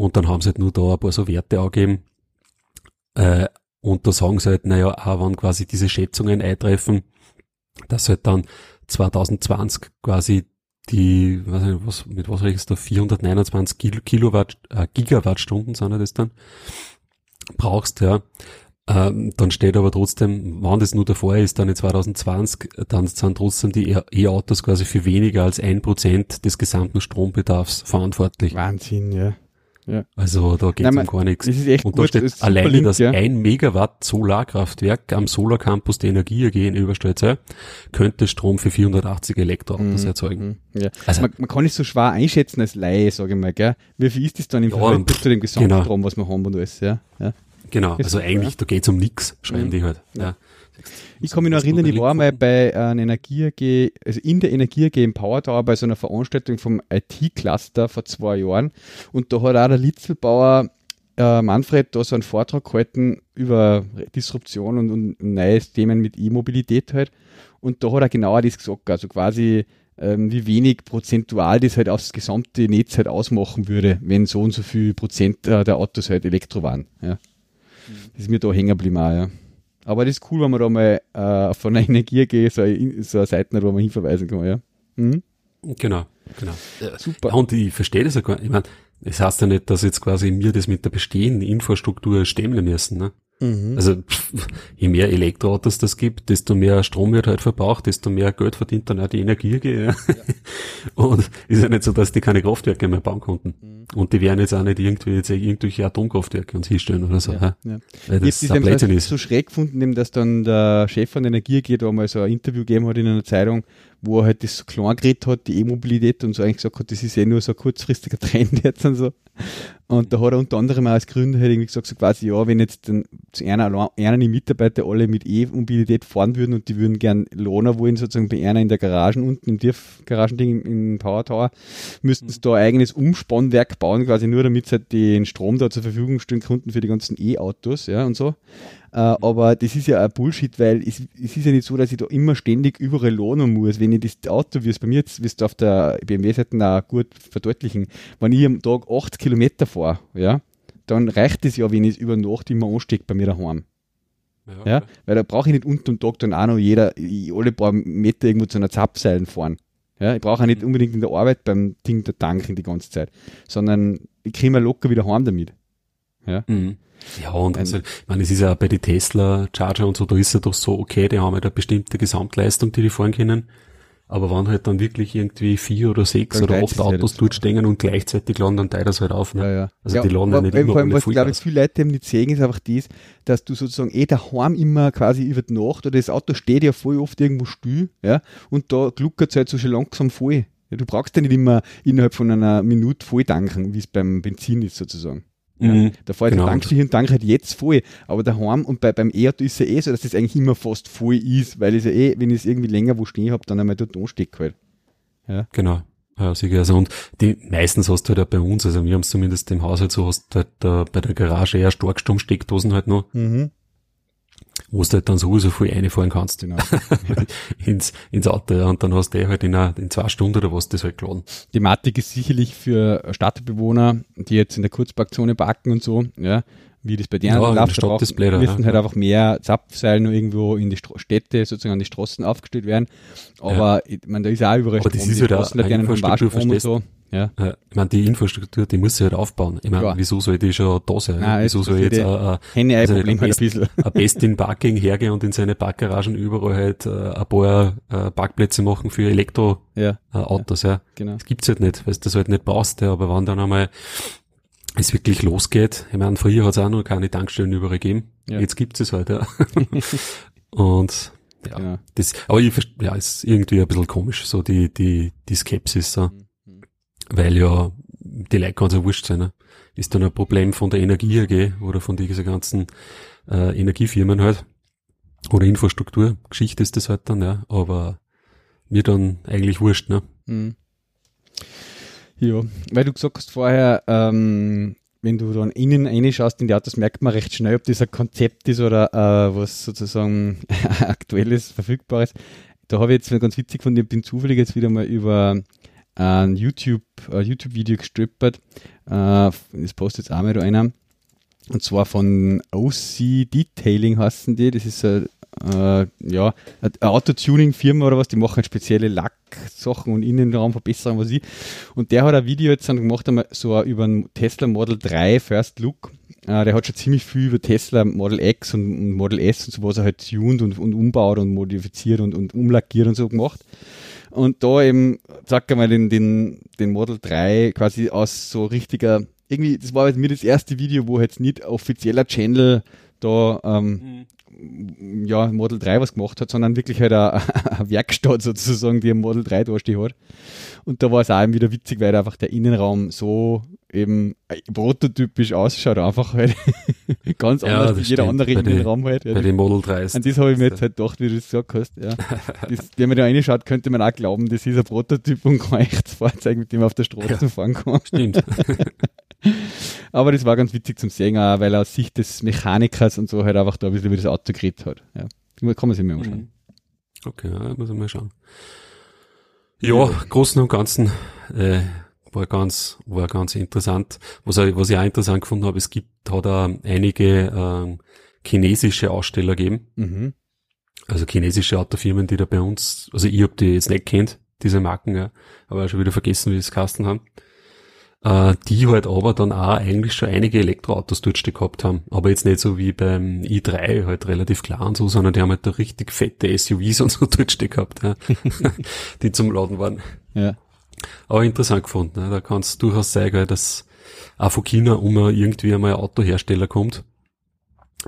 Und dann haben sie halt nur da ein paar so Werte angegeben. Äh, und da sagen sie halt, naja, auch wenn quasi diese Schätzungen eintreffen, dass halt dann 2020 quasi die, weiß nicht, was, mit was rechnest du, 429 Kilowatt, äh, Gigawattstunden sind das dann, brauchst, ja. Ähm, dann steht aber trotzdem, wann das nur davor ist, dann in 2020, dann sind trotzdem die E-Autos quasi für weniger als ein Prozent des gesamten Strombedarfs verantwortlich. Wahnsinn, ja. Ja. Also da geht es um gar nichts. Das Und gut, da steht alleine, dass ja. ein Megawatt Solarkraftwerk am Solarcampus der Energie AG in Überstelze könnte Strom für 480 Elektroautos mhm. erzeugen. Mhm. Ja. Also man, man, kann nicht so schwer einschätzen als Laie, sage ich mal, gell? Wie viel ist das dann im ja, Verhältnis zu dem Gesamtstrom, genau. was wir haben und alles, ja? ja. Genau, also eigentlich, da geht es um nichts, schreiben mhm. die halt. Ja. Ich kann mich noch erinnern, ich war mal bei einer Energie AG, also in der Energie AG im Power Tower bei so einer Veranstaltung vom IT-Cluster vor zwei Jahren und da hat auch der Litzelbauer äh, Manfred da so einen Vortrag gehalten über Disruption und, und neue Themen mit E-Mobilität halt und da hat er genau das gesagt, also quasi ähm, wie wenig prozentual das halt aufs gesamte Netz halt ausmachen würde, wenn so und so viel Prozent äh, der Autos halt Elektro waren. Ja. Mhm. Das ist mir da hängen geblieben auch, ja. Aber das ist cool, wenn man da mal äh, von einer Energie geht, so, so eine Seite, wo man hinverweisen kann, ja. Mhm. Genau, genau. Ja, super. Ja, und ich verstehe das ja gar nicht. Ich meine, es das heißt ja nicht, dass jetzt quasi wir das mit der bestehenden Infrastruktur stemmen müssen, ne? Mhm. Also pff, je mehr Elektroautos das gibt, desto mehr Strom wird halt verbraucht, desto mehr Geld verdient dann auch die Energie. Ja. ja. Und ist ja nicht so, dass die keine Kraftwerke mehr bauen konnten. Mhm. Und die werden jetzt auch nicht irgendwie jetzt irgendwelche Atomkraftwerke uns hinstellen oder so. Ja, ja. Weil das ich habe so schräg gefunden, dass dann der Chef von Energie geht, wo mal so ein Interview gegeben hat in einer Zeitung, wo er halt das so klein geredet hat, die E-Mobilität und so eigentlich gesagt hat, das ist eh nur so ein kurzfristiger Trend jetzt und so. Und da hat er unter anderem auch als Gründer halt irgendwie gesagt, so quasi, ja, wenn jetzt dann zu einer, einer die Mitarbeiter alle mit E-Mobilität fahren würden und die würden gern Lohner wollen, sozusagen bei einer in der Garagen unten, im Tiefgaragending im Power Tower, müssten sie da ein eigenes Umspannwerk bauen, quasi nur damit sie halt den Strom da zur Verfügung stellen konnten für die ganzen E-Autos, ja, und so. Äh, aber das ist ja ein Bullshit, weil es, es, ist ja nicht so, dass ich da immer ständig überall lohnen muss. Wenn ich das Auto, wie es bei mir jetzt, wirst du auf der BMW-Seite auch gut verdeutlichen, wenn ich am Tag 80 Kilometer fahre, ja, dann reicht es ja, wenn ich es über Nacht immer anstecke bei mir daheim. Ja, ja, weil da brauche ich nicht unter dem Tag dann auch noch jeder, alle paar Meter irgendwo zu einer Zapfseilen fahren. Ja, ich brauche auch nicht unbedingt in der Arbeit beim Ding der tanken die ganze Zeit, sondern ich kriege mir locker wieder heim damit. Ja. Mhm. Ja, und also, ich meine, es ist ja bei den Tesla Charger und so, da ist ja doch so, okay, die haben halt eine bestimmte Gesamtleistung, die die fahren können. Aber wenn halt dann wirklich irgendwie vier oder sechs oder acht Autos dort stehen und gleichzeitig laden dann teilt das halt auf. Ne? Ja, ja. Also ja, die laden ja nicht immer Vor allem, was glaube ich viele Leute eben nicht sehen, ist einfach das, dass du sozusagen eh daheim immer quasi über die Nacht oder das Auto steht ja voll oft irgendwo still, ja, und da gluckert es halt so schön langsam voll. Ja, du brauchst ja nicht immer innerhalb von einer Minute voll tanken, wie es beim Benzin ist sozusagen. Ja, mhm, da fällt genau. der Tankstelle und Tank halt jetzt voll. Aber daheim und bei, beim E-Auto ist es ja eh so, dass es eigentlich immer fast voll ist, weil es ja eh, wenn ich es irgendwie länger wo stehen habe, dann einmal dort anstecke halt. Ja. Genau. Ja, sicher. Also, und die meistens hast du halt auch bei uns, also wir haben es zumindest im Haushalt so, hast du halt da bei der Garage eher stark Steckdosen halt noch. Mhm wo du halt dann sowieso viel reinfahren kannst. Genau. ins, ins Auto, ja, und dann hast du eh halt in, einer, in zwei Stunden oder was das halt geladen. Die Matik ist sicherlich für Stadtbewohner, die jetzt in der Kurzparkzone parken und so, ja, wie das bei denen ja, läuft, müssen ja, halt einfach mehr Zapfseilen nur irgendwo in die Stro Städte, sozusagen an die Straßen aufgestellt werden. Aber ja. ich meine, da ist auch überall Aber Strom, das ist die halt Straßen, da Infrastruktur, und so. Ja. ja. Ich meine, die Infrastruktur, die muss sie halt aufbauen. Ich meine, wieso soll die schon da sein? Nein, wieso soll jetzt ein, ein, also ein, Best, ein Best in Parking hergehen und in seine Parkgaragen überall halt äh, ein paar äh, Parkplätze machen für Elektroautos, ja. äh, ja. Genau. Das gibt's halt nicht, weil du das halt nicht brauchst, ja. aber wenn dann einmal es wirklich losgeht, ich meine, früher hat es auch noch keine Tankstellen überall gegeben. Ja. Jetzt gibt's es halt, ja. und ja, genau. das, aber ich, ja, ist irgendwie ein bisschen komisch, so die, die, die Skepsis, so. Mhm weil ja die Leute ganz so wurscht sein. Ne? Ist dann ein Problem von der Energie AG oder von dieser ganzen äh, Energiefirmen halt oder Infrastruktur. Geschichte ist das halt dann, ja, aber mir dann eigentlich wurscht, ne? Mhm. Ja, weil du gesagt hast vorher, ähm, wenn du dann innen reinschaust in die Autos, merkt man recht schnell, ob das ein Konzept ist oder äh, was sozusagen aktuelles, verfügbares. Da habe ich jetzt ganz witzig von dir, bin zufällig jetzt wieder mal über ein YouTube, ein YouTube-Video gestrippert. Äh, das postet jetzt auch mal da einer. Und zwar von OC Detailing heißen die. Das ist ein, äh, ja, eine Autotuning-Firma oder was. Die machen spezielle Lacksachen und Innenraumverbesserungen, was ich. Und der hat ein Video jetzt gemacht, einmal so über einen Tesla Model 3 First Look. Äh, der hat schon ziemlich viel über Tesla Model X und, Model S und so, was er halt tuned und, und umbaut und modifiziert und, und umlackiert und so gemacht. Und da eben, sag mal, den, den, den Model 3 quasi aus so richtiger, irgendwie, das war halt mir das erste Video, wo jetzt nicht offizieller Channel da ähm, mhm. ja, Model 3 was gemacht hat, sondern wirklich halt eine, eine Werkstatt sozusagen, die ein Model 3 da steht hat. Und da war es auch eben wieder witzig, weil einfach der Innenraum so eben prototypisch ausschaut, einfach halt ganz ja, anders wie jeder andere Innenraum halt. Ja, bei den Model 3 ist An das habe ich mir jetzt halt gedacht, wie du das gesagt hast. Ja. Das, wenn man da reinschaut, könnte man auch glauben, das ist ein Prototyp und kein echtes Fahrzeug, mit dem man auf der Straße ja, fahren kann. Stimmt. Aber das war ganz witzig zum sehen, auch, weil er aus Sicht des Mechanikers und so halt einfach da ein bisschen über das Auto geredet hat. Ja. Kann man sich mal anschauen. Mhm. Okay, ja, muss ich mal schauen. Ja, Großen und Ganzen äh, war ganz, war ganz interessant. Was, was ich auch interessant gefunden habe, es gibt, hat auch einige äh, chinesische Aussteller gegeben. Mhm. Also chinesische Autofirmen, die da bei uns, also ich hab die jetzt nicht kennt, diese Marken, ja, aber schon wieder vergessen, wie sie es Kasten haben. äh, die halt aber dann auch eigentlich schon einige Elektroautos stehen gehabt haben. Aber jetzt nicht so wie beim i3 halt relativ klar und so, sondern die haben halt da richtig fette SUVs und so stehen gehabt, ja, die zum Laden waren. Ja. Aber interessant gefunden, ne? da kannst du durchaus sagen, dass auch von China um irgendwie einmal ein Autohersteller kommt,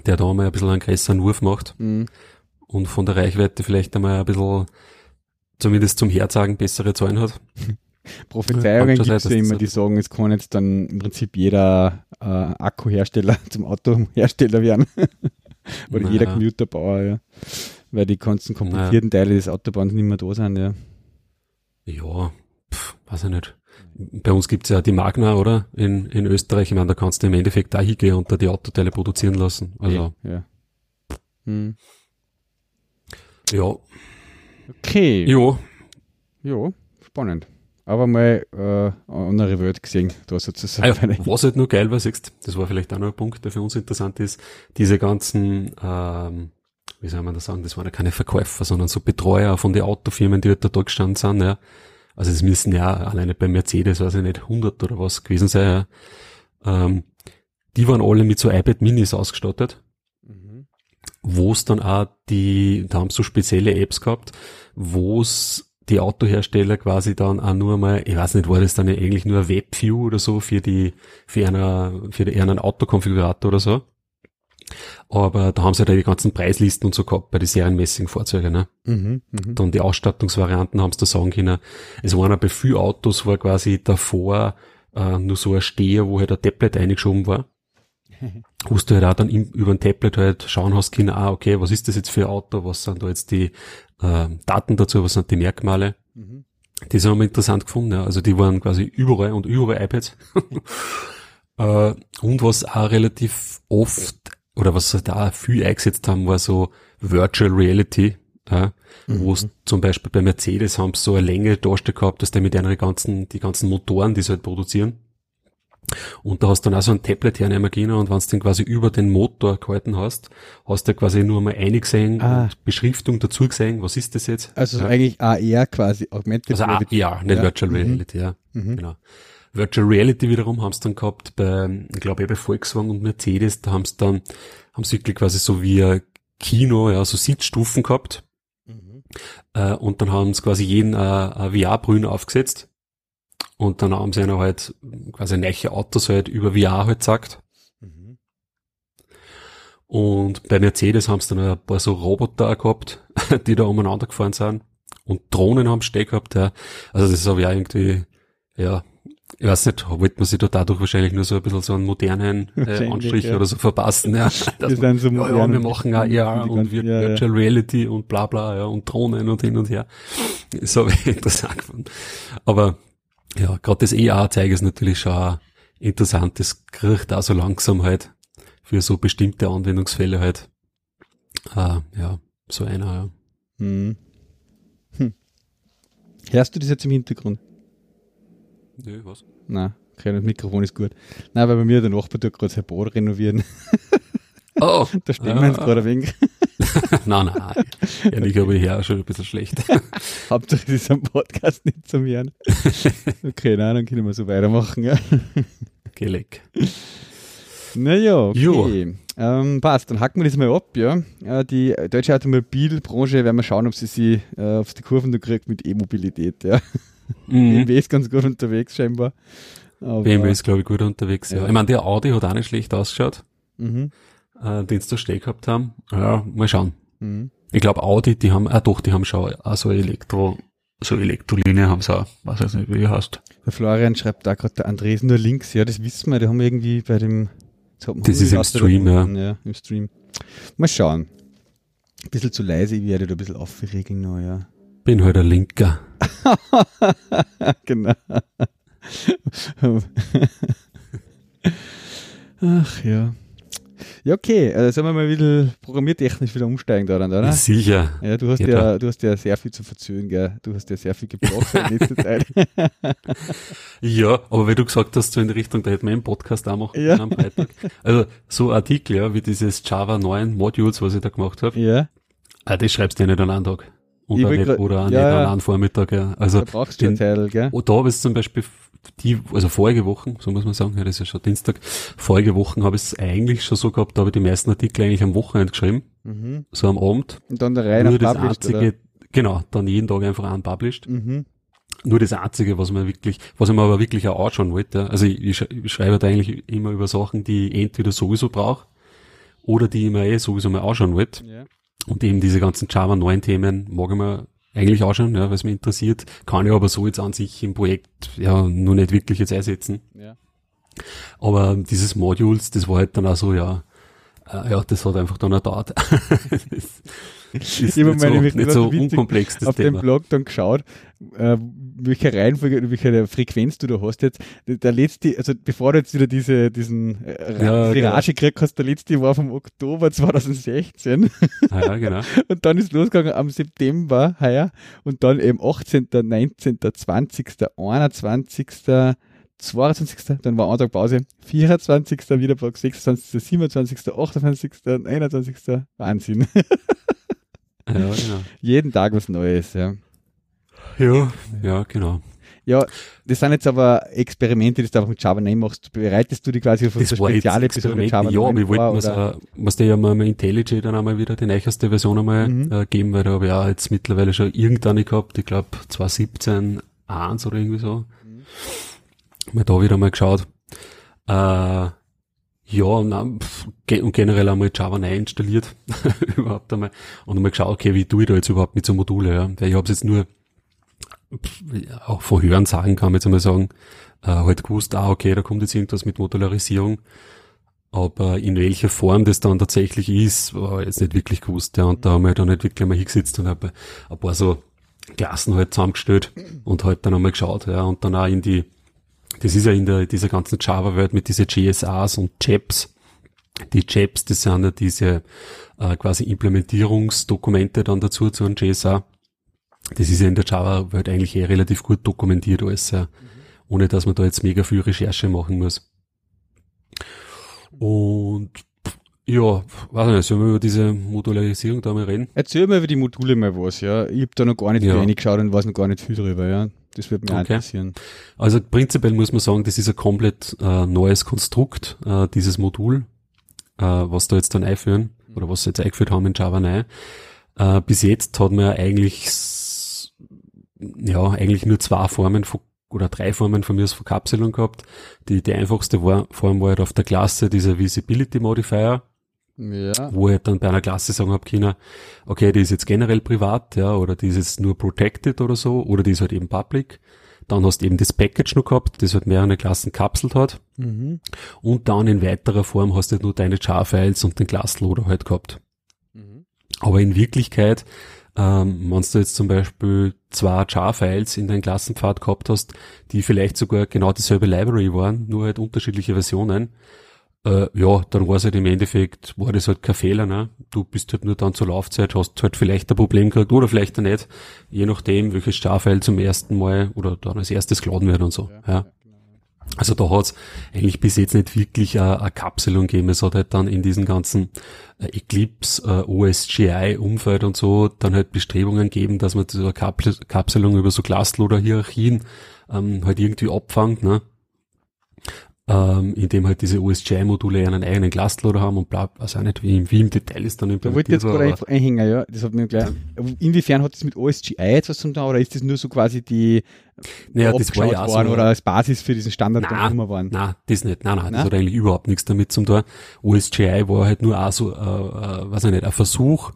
der da mal ein bisschen einen größeren Wurf macht mhm. und von der Reichweite vielleicht einmal ein bisschen zumindest zum Herzagen bessere Zahlen hat. Prophezeiungen gibt es ja immer, die sagen, es kann jetzt dann im Prinzip jeder äh, Akkuhersteller zum Autohersteller werden. Oder naja. jeder Computerbauer, ja. Weil die ganzen komplizierten naja. Teile des Autobahns nicht mehr da sind, ja. Ja, pff, weiß ich nicht. Bei uns gibt's ja die Magna, oder? In, in Österreich. Ich meine, da kannst du im Endeffekt da hingehen und da die Autoteile produzieren lassen. Also. Ja. Ja. Hm. ja. Okay. Jo. Jo, spannend. Aber mal äh, andere Welt gesehen, da sozusagen. Ah ja, was halt nur geil war, siehst, das war vielleicht auch noch ein Punkt, der für uns interessant ist, diese ganzen, ähm, wie soll man das sagen, das waren ja keine Verkäufer, sondern so Betreuer von den Autofirmen, die halt da, da gestanden sind, ja. Also es müssen ja alleine bei Mercedes, weiß ich nicht, 100 oder was gewesen sein, ja. Ähm, die waren alle mit so iPad Minis ausgestattet, mhm. wo es dann auch die, da haben so spezielle Apps gehabt, wo es die Autohersteller quasi dann auch nur mal, ich weiß nicht, war das dann eigentlich nur ein Webview oder so für die, für einer, für einen Autokonfigurator oder so. Aber da haben sie halt die ganzen Preislisten und so gehabt bei den serienmäßigen Fahrzeugen, ne? Mhm, mh. Dann die Ausstattungsvarianten haben sie da sagen können. Es waren bei vielen Autos war quasi davor äh, nur so ein Steher, wo halt ein Tablet eingeschoben war. wo du halt auch dann im, über ein Tablet halt schauen hast können, ah, okay, was ist das jetzt für ein Auto, was sind da jetzt die äh, Daten dazu, was sind die Merkmale. Mhm. Das haben wir interessant gefunden, ja. also die waren quasi überall und überall iPads. äh, und was auch relativ oft, oder was sie da viel eingesetzt haben, war so Virtual Reality, ja, mhm. wo es zum Beispiel bei Mercedes haben sie so eine Länge dargestellt gehabt, dass die mit einer ganzen, die ganzen Motoren, die sie halt produzieren, und da hast du dann auch so ein Tablet hernehmen können und wenn du den quasi über den Motor gehalten hast, hast du quasi nur mal eingesehen ah. und Beschriftung dazu gesehen, was ist das jetzt? Also ja. eigentlich AR quasi, Augmented also Reality. AR, nicht ja. Virtual mhm. Reality, ja. Mhm. Genau. Virtual Reality wiederum haben sie dann gehabt bei, ich glaube, bei Volkswagen und Mercedes, da haben sie dann, haben sie wirklich quasi so wie ein Kino, ja, so Sitzstufen gehabt. Mhm. Äh, und dann haben sie quasi jeden äh, VR-Brühen aufgesetzt und dann haben sie einer halt quasi neue Autos halt über VR halt gesagt. Mhm. Und bei Mercedes haben sie dann ein paar so Roboter gehabt, die da umeinander gefahren sind. Und Drohnen haben sie gehabt, ja. Also das habe ich auch irgendwie, ja, ich weiß nicht, wollte man sich da dadurch wahrscheinlich nur so ein bisschen so einen modernen äh, Anstrich ja. oder so verpassen, ja. wir man, so ja, ja, wir machen auch ja und wir, ja, Virtual. Reality und bla bla, ja, und Drohnen und hin und her. Das habe ich interessant gefunden. Aber ja, gerade das EA-Zeige ist natürlich schon interessant. Das kriegt auch so langsam halt für so bestimmte Anwendungsfälle halt. Äh, ja, so einer, ja. Hm. Hm. Hörst du das jetzt im Hintergrund? Nö, was? Nein, okay, das Mikrofon ist gut. Nein, weil bei mir der Nachbar tut gerade sein Bad renovieren. Oh. da stehen wir jetzt gerade ein wenig. nein, nein. Ja, ich glaube, ich höre schon ein bisschen schlecht. Hauptsache, es ist am Podcast nicht zu Hören. Okay, nein, dann können wir so weitermachen. Ja. Okay, leck. Naja, okay. Ähm, passt, dann hacken wir das mal ab, ja. Äh, die deutsche Automobilbranche werden wir schauen, ob sie sie äh, auf die Kurven kriegt mit E-Mobilität, ja. Mhm. BMW ist ganz gut unterwegs, scheinbar. Aber BMW ist, glaube ich, gut unterwegs, ja. ja. Ich meine, der Audi hat auch nicht schlecht ausgeschaut. Mhm äh, den sie da stehen gehabt haben. Ja, mal schauen. Mhm. Ich glaube Audi, die haben, ah doch, die haben schon auch so Elektro, so Elektrolinie haben sie auch, weiß jetzt nicht, wie die heißt. Der Florian schreibt da gerade, der Andres nur links, ja, das wissen wir, die haben irgendwie bei dem, das ist im Stream, ja. ja. im Stream. Mal schauen. Ein bisschen zu leise, ich werde da ein bisschen aufregeln ja. Bin halt ein Linker. genau. Ach ja. Ja, okay. Also sollen wir mal wieder programmiertechnisch wieder umsteigen da dann, oder? Sicher. Ja, du hast ja, ja du hast ja sehr viel zu verzögern, gell? Du hast ja sehr viel gebraucht in letzter Zeit. ja, aber wenn du gesagt hast, so in die Richtung, da hätten wir einen Podcast auch machen ja. am Freitag. Also so Artikel, ja, wie dieses Java 9 Modules, was ich da gemacht habe. Ja. Ah, das schreibst du ja nicht an einen Tag. Oder, nicht, oder nicht ja, an einem Vormittag. Ja. Also da brauchst du den, Teil, gell? Und da habe ich zum Beispiel die, also vorige Wochen, so muss man sagen, ja, das ist ja schon Dienstag, vorige Wochen habe ich es eigentlich schon so gehabt, da habe ich die meisten Artikel eigentlich am Wochenende geschrieben, mhm. so am Abend. Und dann der Reihe Nur das einzige, oder? genau, dann jeden Tag einfach unpublished. Mhm. Nur das Einzige, was man wirklich, was ich mir aber wirklich auch anschauen wollte, also ich, ich schreibe da eigentlich immer über Sachen, die ich entweder sowieso brauche oder die ich mir eh sowieso mal anschauen wollte. Ja. Und eben diese ganzen Java 9 Themen mag ich mir eigentlich anschauen, ja, weil es mich interessiert, kann ich aber so jetzt an sich im Projekt ja nur nicht wirklich jetzt einsetzen. Ja. Aber dieses Modules, das war halt dann auch so, ja, äh, ja, das hat einfach dann auch dauert. ist ich nicht, so, nicht so unkomplex das auf Thema. dem Blog dann geschaut, äh, welche Reihenfolge, welche Frequenz du da hast jetzt. Der letzte, also bevor du jetzt wieder diese, diesen äh, ja, genau. Rage gekriegt hast, der letzte war vom Oktober 2016. Ja, genau. und dann ist losgegangen am September heuer und dann eben 18., 19., 20., 21., 22. Dann war ein Tag Pause. 24. wieder 26. 27. 28. 21. Wahnsinn. Ja, genau. Jeden Tag was Neues, ja. Ja, ja, genau. Ja, das sind jetzt aber Experimente, die du einfach mit Java 9 machst. Bereitest du die quasi auf das spezielle Experiment? Java ja, aber ich wollte was dir ja mal mit IntelliJ dann einmal wieder die neueste Version einmal mhm. äh, geben, weil da habe ich auch jetzt mittlerweile schon irgendeine gehabt, ich glaube 2017 1 oder irgendwie so. Mhm. Mal da wieder mal geschaut. Äh, ja, nein, pff, und generell einmal Java 9 installiert, überhaupt einmal, und einmal geschaut, okay, wie tue ich da jetzt überhaupt mit so Module, ja, weil ich habe es jetzt nur, auch vor Hören Sachen kann man jetzt einmal sagen, äh, halt gewusst, ah, okay, da kommt jetzt irgendwas mit Modularisierung, aber in welcher Form das dann tatsächlich ist, war jetzt nicht wirklich gewusst, ja, und da haben wir dann nicht wirklich mal hingesetzt und habe ein paar so Klassen halt zusammengestellt und halt dann einmal geschaut, ja, und dann auch in die das ist ja in der, dieser ganzen Java-Welt mit diese GSAs und JEPs. Die JEPs, das sind ja diese äh, quasi Implementierungsdokumente dann dazu zu einem GSA. Das ist ja in der Java-Welt eigentlich eh relativ gut dokumentiert alles, ja. Ohne dass man da jetzt mega viel Recherche machen muss. Und ja, weiß nicht, sollen wir über diese Modularisierung da mal reden? Erzähl mal über die Module mal was, ja. Ich hab da noch gar nicht ja. reingeschaut und weiß noch gar nicht viel drüber, ja. Das wird mich okay. interessieren. Also prinzipiell muss man sagen, das ist ein komplett äh, neues Konstrukt, äh, dieses Modul, äh, was da jetzt dann einführen, oder was sie jetzt eingeführt haben in Java 9. Äh, bis jetzt hat man ja eigentlich, ja, eigentlich nur zwei Formen von oder drei Formen von mir aus Verkapselung gehabt. Die, die einfachste Form war halt auf der Klasse dieser Visibility Modifier, ja. Wo ich dann bei einer Klasse sagen habe können, okay, die ist jetzt generell privat, ja, oder die ist jetzt nur protected oder so, oder die ist halt eben public. Dann hast du eben das Package noch gehabt, das halt mehrere Klassen kapselt hat. Mhm. Und dann in weiterer Form hast du halt nur deine Jar-Files und den Classloader halt gehabt. Mhm. Aber in Wirklichkeit, ähm, wenn du jetzt zum Beispiel zwei Jar-Files in deinem Klassenpfad gehabt hast, die vielleicht sogar genau dieselbe Library waren, nur halt unterschiedliche Versionen, äh, ja, dann war es halt im Endeffekt, war das halt kein Fehler, ne? Du bist halt nur dann zur Laufzeit, hast halt vielleicht ein Problem gehabt oder vielleicht auch nicht, je nachdem, welches Starfile zum ersten Mal oder dann als erstes geladen wird und so, ja. ja. Also da hat's eigentlich bis jetzt nicht wirklich eine, eine Kapselung gegeben. Es hat halt dann in diesen ganzen äh, Eclipse, äh, OSGI-Umfeld und so dann halt Bestrebungen geben, dass man diese Kapselung über so Glasloader-Hierarchien ähm, halt irgendwie abfangt, ne? Ähm, in dem halt diese OSGI-Module einen eigenen Glasloader haben und bla, also auch nicht, wie, wie im Detail ist dann implementiert. Da wollte jetzt gerade einhängen, ja, das hat mir gleich, inwiefern hat das mit OSGI etwas zu tun, oder ist das nur so quasi die, naja, das war ja worden so, oder als Basis für diesen Standard nein, waren? Nein, das nicht, nein, nein, nein, das hat eigentlich überhaupt nichts damit zu tun. OSGI war halt nur auch so, äh, äh, weiß ich nicht, ein Versuch,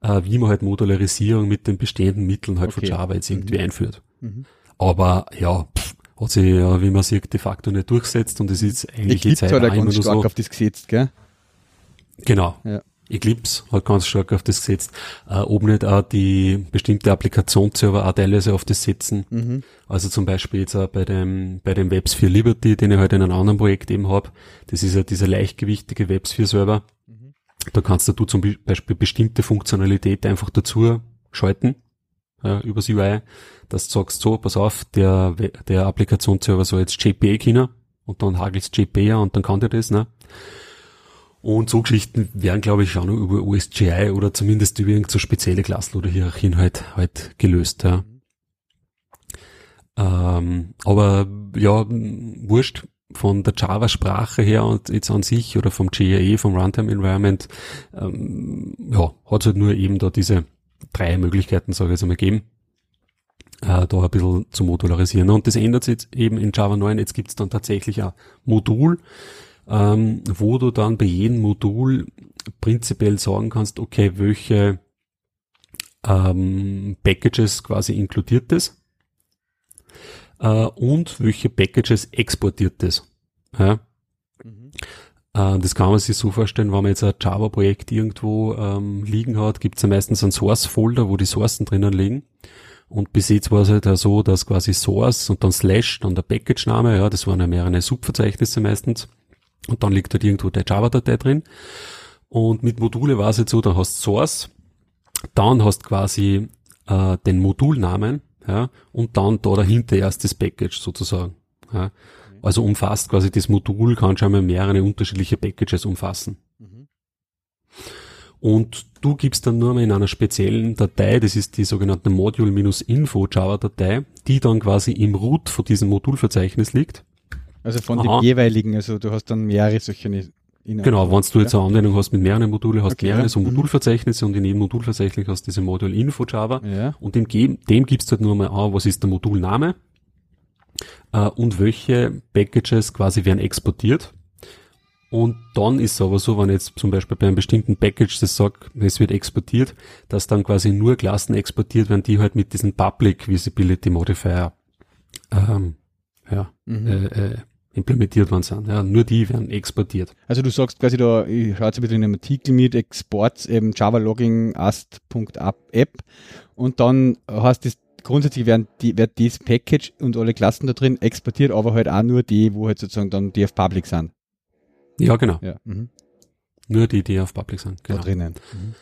äh, wie man halt Modularisierung mit den bestehenden Mitteln halt okay. von Java jetzt irgendwie mhm. einführt. Mhm. Aber ja, pff, hat sich ja, wie man sieht, de facto nicht durchsetzt und es ist eigentlich Eclipse jetzt hat ganz stark so. auf das gesetzt, gell? Genau. Ja. Eclipse hat ganz stark auf das gesetzt. Äh, ob nicht auch die bestimmte Applikationsserver auch teilweise auf das setzen. Mhm. Also zum Beispiel jetzt auch bei dem, bei dem WebSphere Liberty, den ich heute halt in einem anderen Projekt eben habe. Das ist ja dieser leichtgewichtige WebSphere Server. Mhm. Da kannst du zum Beispiel bestimmte Funktionalität einfach dazu schalten äh, übers UI, dass du sagst, so, pass auf, der, der Applikationsserver soll jetzt JPA können und dann hagelst JPA und dann kann der das, ne? Und so Geschichten werden, glaube ich, auch noch über OSGI oder zumindest über irgend so spezielle Klassenloader-Hierarchien halt, halt gelöst, ja. Ähm, aber ja, wurscht von der Java-Sprache her und jetzt an sich oder vom JRE, vom Runtime Environment, ähm, ja, hat halt nur eben da diese drei Möglichkeiten, sage ich jetzt einmal, geben, äh, da ein bisschen zu modularisieren. Und das ändert sich jetzt eben in Java 9. Jetzt gibt es dann tatsächlich ein Modul, ähm, wo du dann bei jedem Modul prinzipiell sagen kannst, okay, welche ähm, Packages quasi inkludiert das äh, und welche Packages exportiert das. Ja? Äh, das kann man sich so vorstellen, wenn man jetzt ein Java-Projekt irgendwo ähm, liegen hat, gibt es ja meistens einen Source-Folder, wo die Sourcen drinnen liegen. Und bis jetzt war es halt auch so, dass quasi Source und dann Slash, dann der Package-Name, ja, das waren ja mehrere Subverzeichnisse meistens. Und dann liegt halt irgendwo der Java-Datei drin. Und mit Module war es jetzt so, dann hast Source, dann hast quasi äh, den Modulnamen, ja, und dann da dahinter erst das Package sozusagen. Ja. Also umfasst quasi das Modul, kann schon mal mehrere unterschiedliche Packages umfassen. Mhm. Und du gibst dann nur mal in einer speziellen Datei, das ist die sogenannte Module-Info Java-Datei, die dann quasi im Root von diesem Modulverzeichnis liegt. Also von Aha. dem jeweiligen, also du hast dann mehrere solche Inhalt. Genau, wenn du jetzt eine Anwendung hast mit mehreren Modulen, hast okay, mehrere so mhm. Modulverzeichnisse und in jedem Modulverzeichnis hast du diese Module Info Java ja. und dem, dem gibst du halt nur mal an, was ist der Modulname äh, und welche Packages quasi werden exportiert. Und dann ist es aber so, wenn jetzt zum Beispiel bei einem bestimmten Package das sagt, es wird exportiert, dass dann quasi nur Klassen exportiert werden, die halt mit diesem Public Visibility Modifier ähm, ja, mhm. äh, äh, implementiert worden sind. Ja, nur die werden exportiert. Also du sagst quasi da, ich schaue jetzt bitte in einem Artikel mit Exports eben Java Logging ast.app und dann hast du grundsätzlich werden die, wird dieses Package und alle Klassen da drin exportiert, aber halt auch nur die, wo halt sozusagen dann die auf Public sind. Ja, genau. Ja. Mhm. Nur die, die auf Public sind. Genau. Da drinnen. Mhm.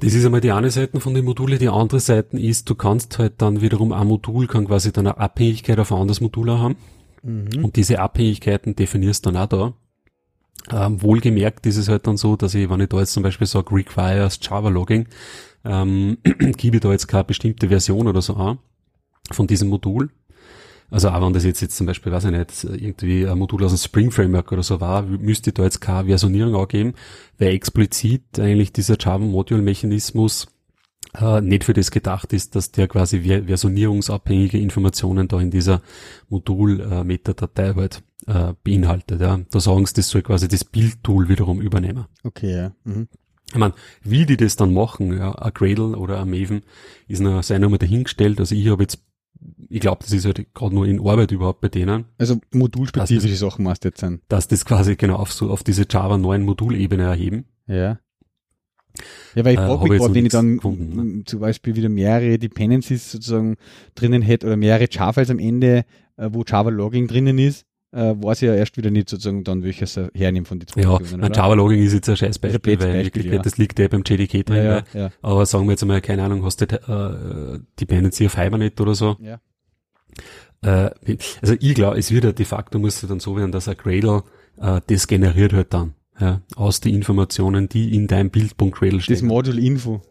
Das ist einmal die eine Seite von den Modulen. Die andere Seite ist, du kannst halt dann wiederum ein Modul kann quasi dann eine Abhängigkeit auf ein anderes Modul haben. Mhm. Und diese Abhängigkeiten definierst du dann auch da. Ähm, wohlgemerkt ist es halt dann so, dass ich, wenn ich da jetzt zum Beispiel sage, requires Java Logging, ähm, gebe ich da jetzt keine bestimmte Version oder so an von diesem Modul. Also auch wenn das jetzt, jetzt zum Beispiel, weiß ich nicht, irgendwie ein Modul aus dem Spring Framework oder so war, müsste ich da jetzt keine Versionierung angeben, weil explizit eigentlich dieser Java Module Mechanismus äh, nicht für das gedacht ist, dass der quasi versionierungsabhängige Informationen da in dieser Modul-Metadatei äh, halt äh, beinhaltet. Ja. Da sagen sie, das soll quasi das Bildtool wiederum übernehmen. Okay, ja. Mhm. Ich meine, wie die das dann machen, ja, ein Gradle oder ein Maven, ist noch, sei nochmal dahingestellt. Also ich habe jetzt, ich glaube, das ist halt gerade nur in Arbeit überhaupt bei denen. Also modulspezifische Sachen machst du jetzt sein. Dass das quasi genau auf so auf diese Java 9 Modulebene erheben. Ja. Ja, weil ich frage äh, mich gerade, wenn ich dann gefunden, ne? zum Beispiel wieder mehrere Dependencies sozusagen drinnen hätte oder mehrere Java-Files am Ende, äh, wo Java-Logging drinnen ist, äh, weiß ich ja erst wieder nicht sozusagen dann, welches er hernimmt von den zwei Ja, ein Java-Logging ist jetzt ein scheiß Beispiel, weil in Wirklichkeit, ja. das liegt ja beim JDK drin. Ja, ja, Aber sagen wir jetzt einmal, keine Ahnung, hast du äh, Dependency auf Hibernate oder so. Ja. Äh, also ich glaube, es wird ja de facto muss es dann so werden, dass ein Gradle äh, das generiert halt dann ja, aus den Informationen, die in deinem Bildpunkt-Gradle stehen. Das Module Info.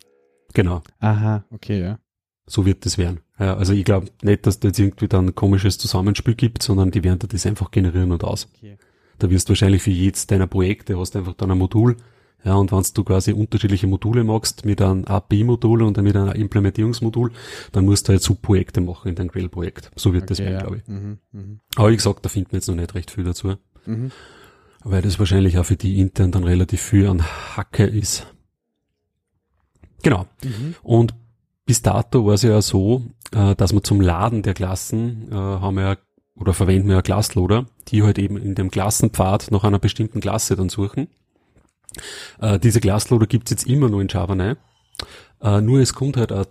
Genau. Aha, okay, ja. So wird das werden. Ja, also ich glaube nicht, dass da jetzt irgendwie dann ein komisches Zusammenspiel gibt, sondern die werden das einfach generieren und aus. Okay. Da wirst du wahrscheinlich für jedes deiner Projekte hast einfach dann ein Modul. Ja, und wenn du quasi unterschiedliche Module machst, mit einem AP-Modul und mit einem Implementierungsmodul, dann musst du halt Subprojekte machen in dein Gradle-Projekt. So wird okay, das werden, ja. glaube ich. Mhm, mh. Aber wie gesagt, da finden wir jetzt noch nicht recht viel dazu. Mhm weil das wahrscheinlich auch für die intern dann relativ viel an Hacke ist. Genau. Mhm. Und bis dato war es ja so, äh, dass wir zum Laden der Klassen äh, haben wir oder verwenden wir ja Klassloader, die halt eben in dem Klassenpfad nach einer bestimmten Klasse dann suchen. Äh, diese Klassloader gibt's jetzt immer nur in Java 9. nur es kommt halt ein,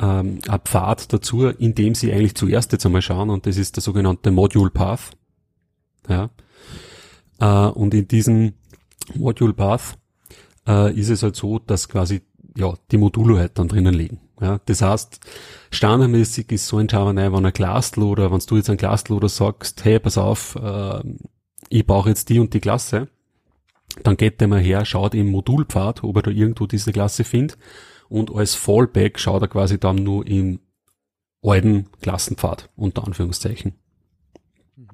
ähm, ein Pfad dazu, in dem sie eigentlich zuerst jetzt einmal schauen und das ist der sogenannte Module Path. Ja. Äh, und in diesem Module Path äh, ist es halt so, dass quasi ja die Module halt dann drinnen liegen. Ja, das heißt, standardmäßig ist so ein 9, wenn ein Classloader, wenn du jetzt ein Classloader sagst, hey, pass auf, äh, ich brauche jetzt die und die Klasse, dann geht der mal her, schaut im Modulpfad, ob er da irgendwo diese Klasse findet und als Fallback schaut er quasi dann nur im alten Klassenpfad, unter Anführungszeichen. Mhm.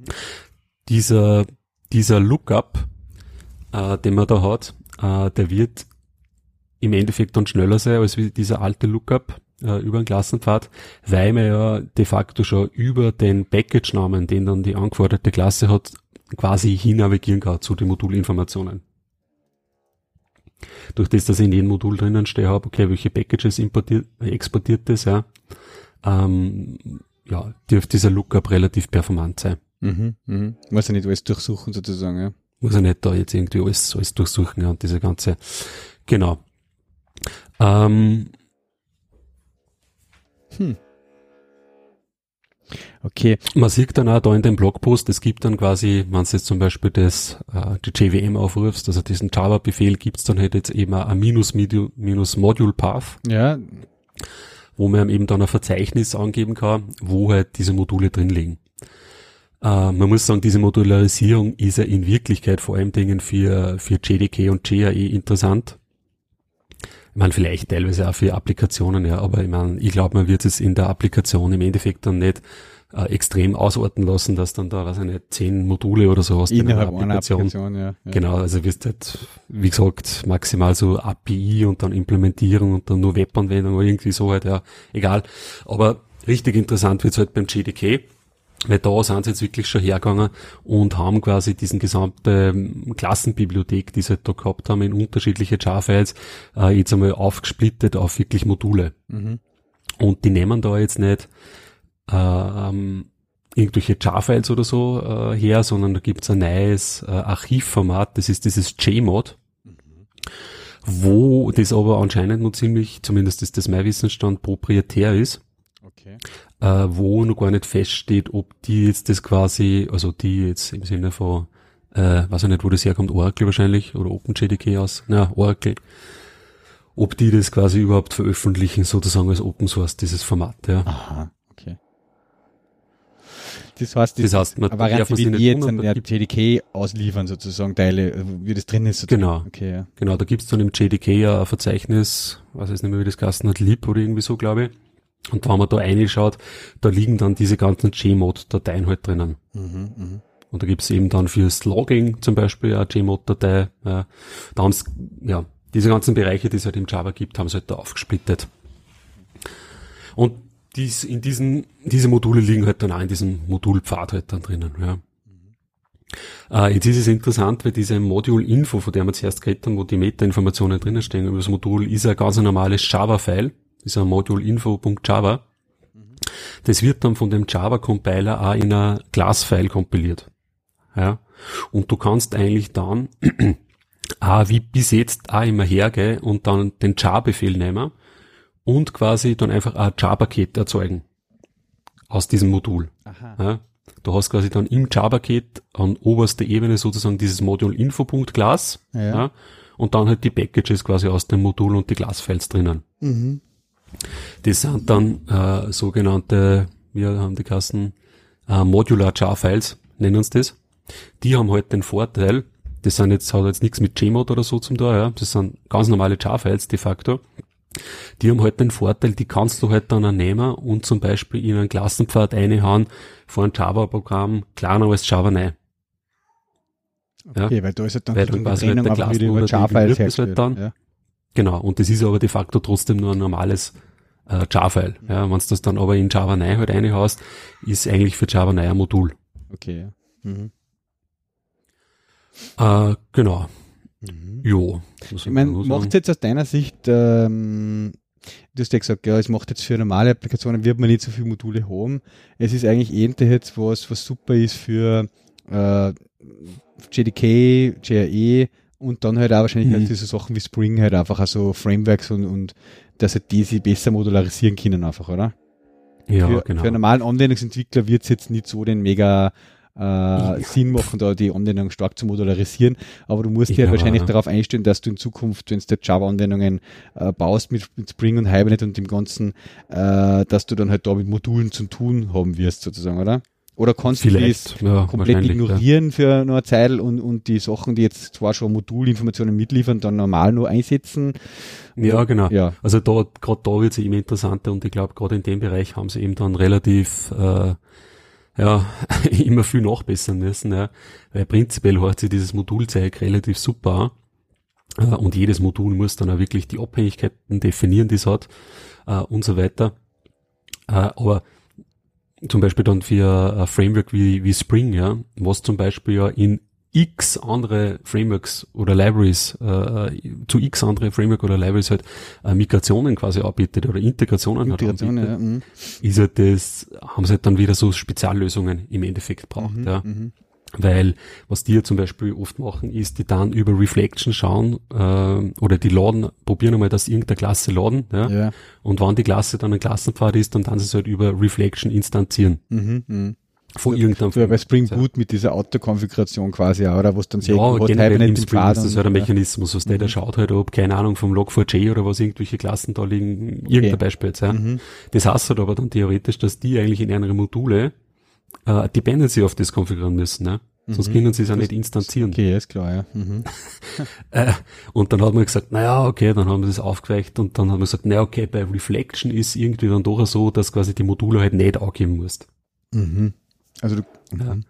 Dieser, dieser Lookup, äh, den man da hat, äh, der wird im Endeffekt dann schneller sein als wie dieser alte Lookup äh, über den Klassenpfad, weil man ja de facto schon über den Package-Namen, den dann die angeforderte Klasse hat, quasi hinnavigieren kann zu den Modulinformationen. Durch das, dass ich in jedem Modul drinnen stehe habe, okay, welche Packages importiert, exportiert das, ja, ähm, ja, dürfte dieser Lookup relativ performant sein. Mhm, mhm. Muss ja nicht alles durchsuchen sozusagen, ja. Muss ja nicht da jetzt irgendwie alles, alles durchsuchen, ja, und diese ganze, genau. Ähm, hm. Okay. Man sieht dann auch da in dem Blogpost, es gibt dann quasi, wenn du jetzt zum Beispiel das, äh, die JVM aufrufst, also diesen Java-Befehl gibt's dann halt jetzt eben ein minus, minus Module Path. Ja. Wo man eben dann ein Verzeichnis angeben kann, wo halt diese Module drin liegen. Äh, man muss sagen, diese Modularisierung ist ja in Wirklichkeit vor allem Dingen für, für JDK und JAE interessant. Meine, vielleicht teilweise auch für Applikationen, ja, aber ich meine, ich glaube, man wird es in der Applikation im Endeffekt dann nicht äh, extrem ausarten lassen, dass dann da, weiß ich nicht, zehn Module oder so aus Innerhalb einer Applikation. Applikation ja, ja. Genau, also wirst halt, wie gesagt, maximal so API und dann Implementierung und dann nur Webanwendung oder irgendwie so halt, ja, egal. Aber richtig interessant wird's halt beim GDK weil da sind sie jetzt wirklich schon hergegangen und haben quasi diesen gesamte ähm, Klassenbibliothek, die sie halt da gehabt haben, in unterschiedliche Jar-Files, äh, jetzt einmal aufgesplittet auf wirklich Module. Mhm. Und die nehmen da jetzt nicht ähm, irgendwelche Jar-Files oder so äh, her, sondern da gibt's ein neues äh, Archivformat, das ist dieses JMod, mhm. wo das aber anscheinend noch ziemlich, zumindest ist das mein Wissensstand, proprietär ist. Okay. Äh, wo noch gar nicht feststeht, ob die jetzt das quasi, also die jetzt im Sinne von, äh, weiß ich nicht, wo das herkommt, Oracle wahrscheinlich oder OpenJDK aus, na, Oracle, ob die das quasi überhaupt veröffentlichen, sozusagen als Open Source, dieses Format, ja. Aha, okay. Das heißt, das, das heißt, man Variante, wie die jetzt an der JDK ausliefern, sozusagen, Teile, wie das drin ist. Sozusagen. Genau. Okay, ja. Genau, da gibt's dann im JDK ja ein Verzeichnis, weiß ich nicht mehr, wie das Gasten hat, Lib oder irgendwie so, glaube ich. Und wenn man da reinschaut, da liegen dann diese ganzen Gmod-Dateien halt drinnen. Mhm, mh. Und da gibt's eben dann fürs Logging zum Beispiel eine Gmod-Datei. Ja. Da haben's, ja, diese ganzen Bereiche, die es halt im Java gibt, haben sie halt da aufgesplittet. Und dies, in diesen, diese Module liegen halt dann auch in diesem Modulpfad halt dann drinnen, ja. Äh, jetzt ist es interessant, weil diese Module-Info, von der wir zuerst geredet haben, wo die Meta-Informationen drinnen stehen über das Modul, ist ein ganz normales Java-File dieser Module-info.java. Das wird dann von dem Java-Compiler auch in einer Class-File kompiliert. Ja. Und du kannst eigentlich dann auch wie bis jetzt auch immer hergehen und dann den jar-Befehl nehmen und quasi dann einfach ein jar-Paket erzeugen aus diesem Modul. Ja. Du hast quasi dann im jar-Paket an oberster Ebene sozusagen dieses Module Info.class ja. ja. und dann halt die Packages quasi aus dem Modul und die Class-Files drinnen. Mhm. Das sind dann äh, sogenannte, wir haben die Kassen, äh, Modular Jar Files, nennen uns das. Die haben halt den Vorteil, das sind jetzt, hat jetzt nichts mit Gmod oder so zum da, ja. Das sind ganz normale Jar Files de facto. Die haben halt den Vorteil, die kannst du halt dann auch nehmen und zum Beispiel in einen Klassenpfad reinhauen von einem Java-Programm, kleiner als Java 9. Okay, ja? weil da ist halt dann weil die quasi Trennung halt der Klassen über Java-Files halt dann. Ja. Genau, und das ist aber de facto trotzdem nur ein normales äh, Jar-File. Ja, wenn du das dann aber in Java 9 halt reinhaust, ist eigentlich für Java 9 ein Modul. Okay, ja. Mhm. Äh, genau. Mhm. Jo. Ich meine, macht jetzt aus deiner Sicht, ähm, du hast ja gesagt, ja, es macht jetzt für normale Applikationen, wird man nicht so viele Module haben. Es ist eigentlich eher jetzt was, was super ist für äh, JDK, JRE und dann halt auch wahrscheinlich halt mhm. halt diese Sachen wie Spring halt einfach also Frameworks und, und dass halt die sich besser modularisieren können einfach, oder? Ja, für, genau. Für einen normalen Anwendungsentwickler wird es jetzt nicht so den mega äh, ja. Sinn machen, da die Anwendung stark zu modularisieren, aber du musst dir ja, wahrscheinlich darauf einstellen, dass du in Zukunft, wenn du Java-Anwendungen äh, baust mit, mit, Spring und Hibernate und dem Ganzen, äh, dass du dann halt da mit Modulen zu tun haben wirst, sozusagen, oder? Oder kannst Vielleicht, du das ja, komplett ignorieren für eine Zeit und, und die Sachen, die jetzt zwar schon Modulinformationen mitliefern, dann normal nur einsetzen? Ja, genau. Ja. Also da, gerade da wird es immer interessanter und ich glaube, gerade in dem Bereich haben sie eben dann relativ äh, ja, immer viel nachbessern müssen, ja. Weil prinzipiell hört sich dieses Modulzeug relativ super an. Äh, und jedes Modul muss dann auch wirklich die Abhängigkeiten definieren, die es hat äh, und so weiter. Äh, aber zum Beispiel dann für ein Framework wie, wie Spring, ja, was zum Beispiel ja in x andere Frameworks oder Libraries, äh, zu x andere Framework oder Libraries halt äh, Migrationen quasi anbietet oder Integrationen Integration, halt ja. Mhm. ist halt das, haben sie halt dann wieder so Speziallösungen im Endeffekt braucht, Mhm, ja. mhm. Weil was die ja zum Beispiel oft machen, ist, die dann über Reflection schauen äh, oder die laden, probieren einmal, dass irgendeine Klasse laden, ja? Ja. Und wenn die Klasse dann ein Klassenpfad ist, dann dann sie es halt über Reflection instanzieren Mhm. Mhm. von irgendeinem So bei Spring Ja. Boot mit dieser Autokonfiguration quasi, auch, oder? Wo es dann sehr Ja, gut generell im Spring Pfad ist das halt ein ja. Mechanismus, was der, der schaut halt, ob, keine Ahnung, vom Log4j oder was irgendwelche Klassen da liegen, irgendein Beispiel jetzt, ja. Mhm. Das heißt halt aber dann theoretisch, dass die eigentlich in ihre Module äh, Dependency auf das konfigurieren müssen, ne? Sonst Mhm. können sie es auch nicht instanzieren. Okay, ist klar, ja. Mhm. Äh, und dann hat man gesagt, naja, okay, dann haben wir das aufgeweicht und dann haben wir gesagt, naja, okay, bei Reflection ist irgendwie dann doch so, dass quasi die Module halt nicht angeben musst. Mhm. Also du, Ja. mhm.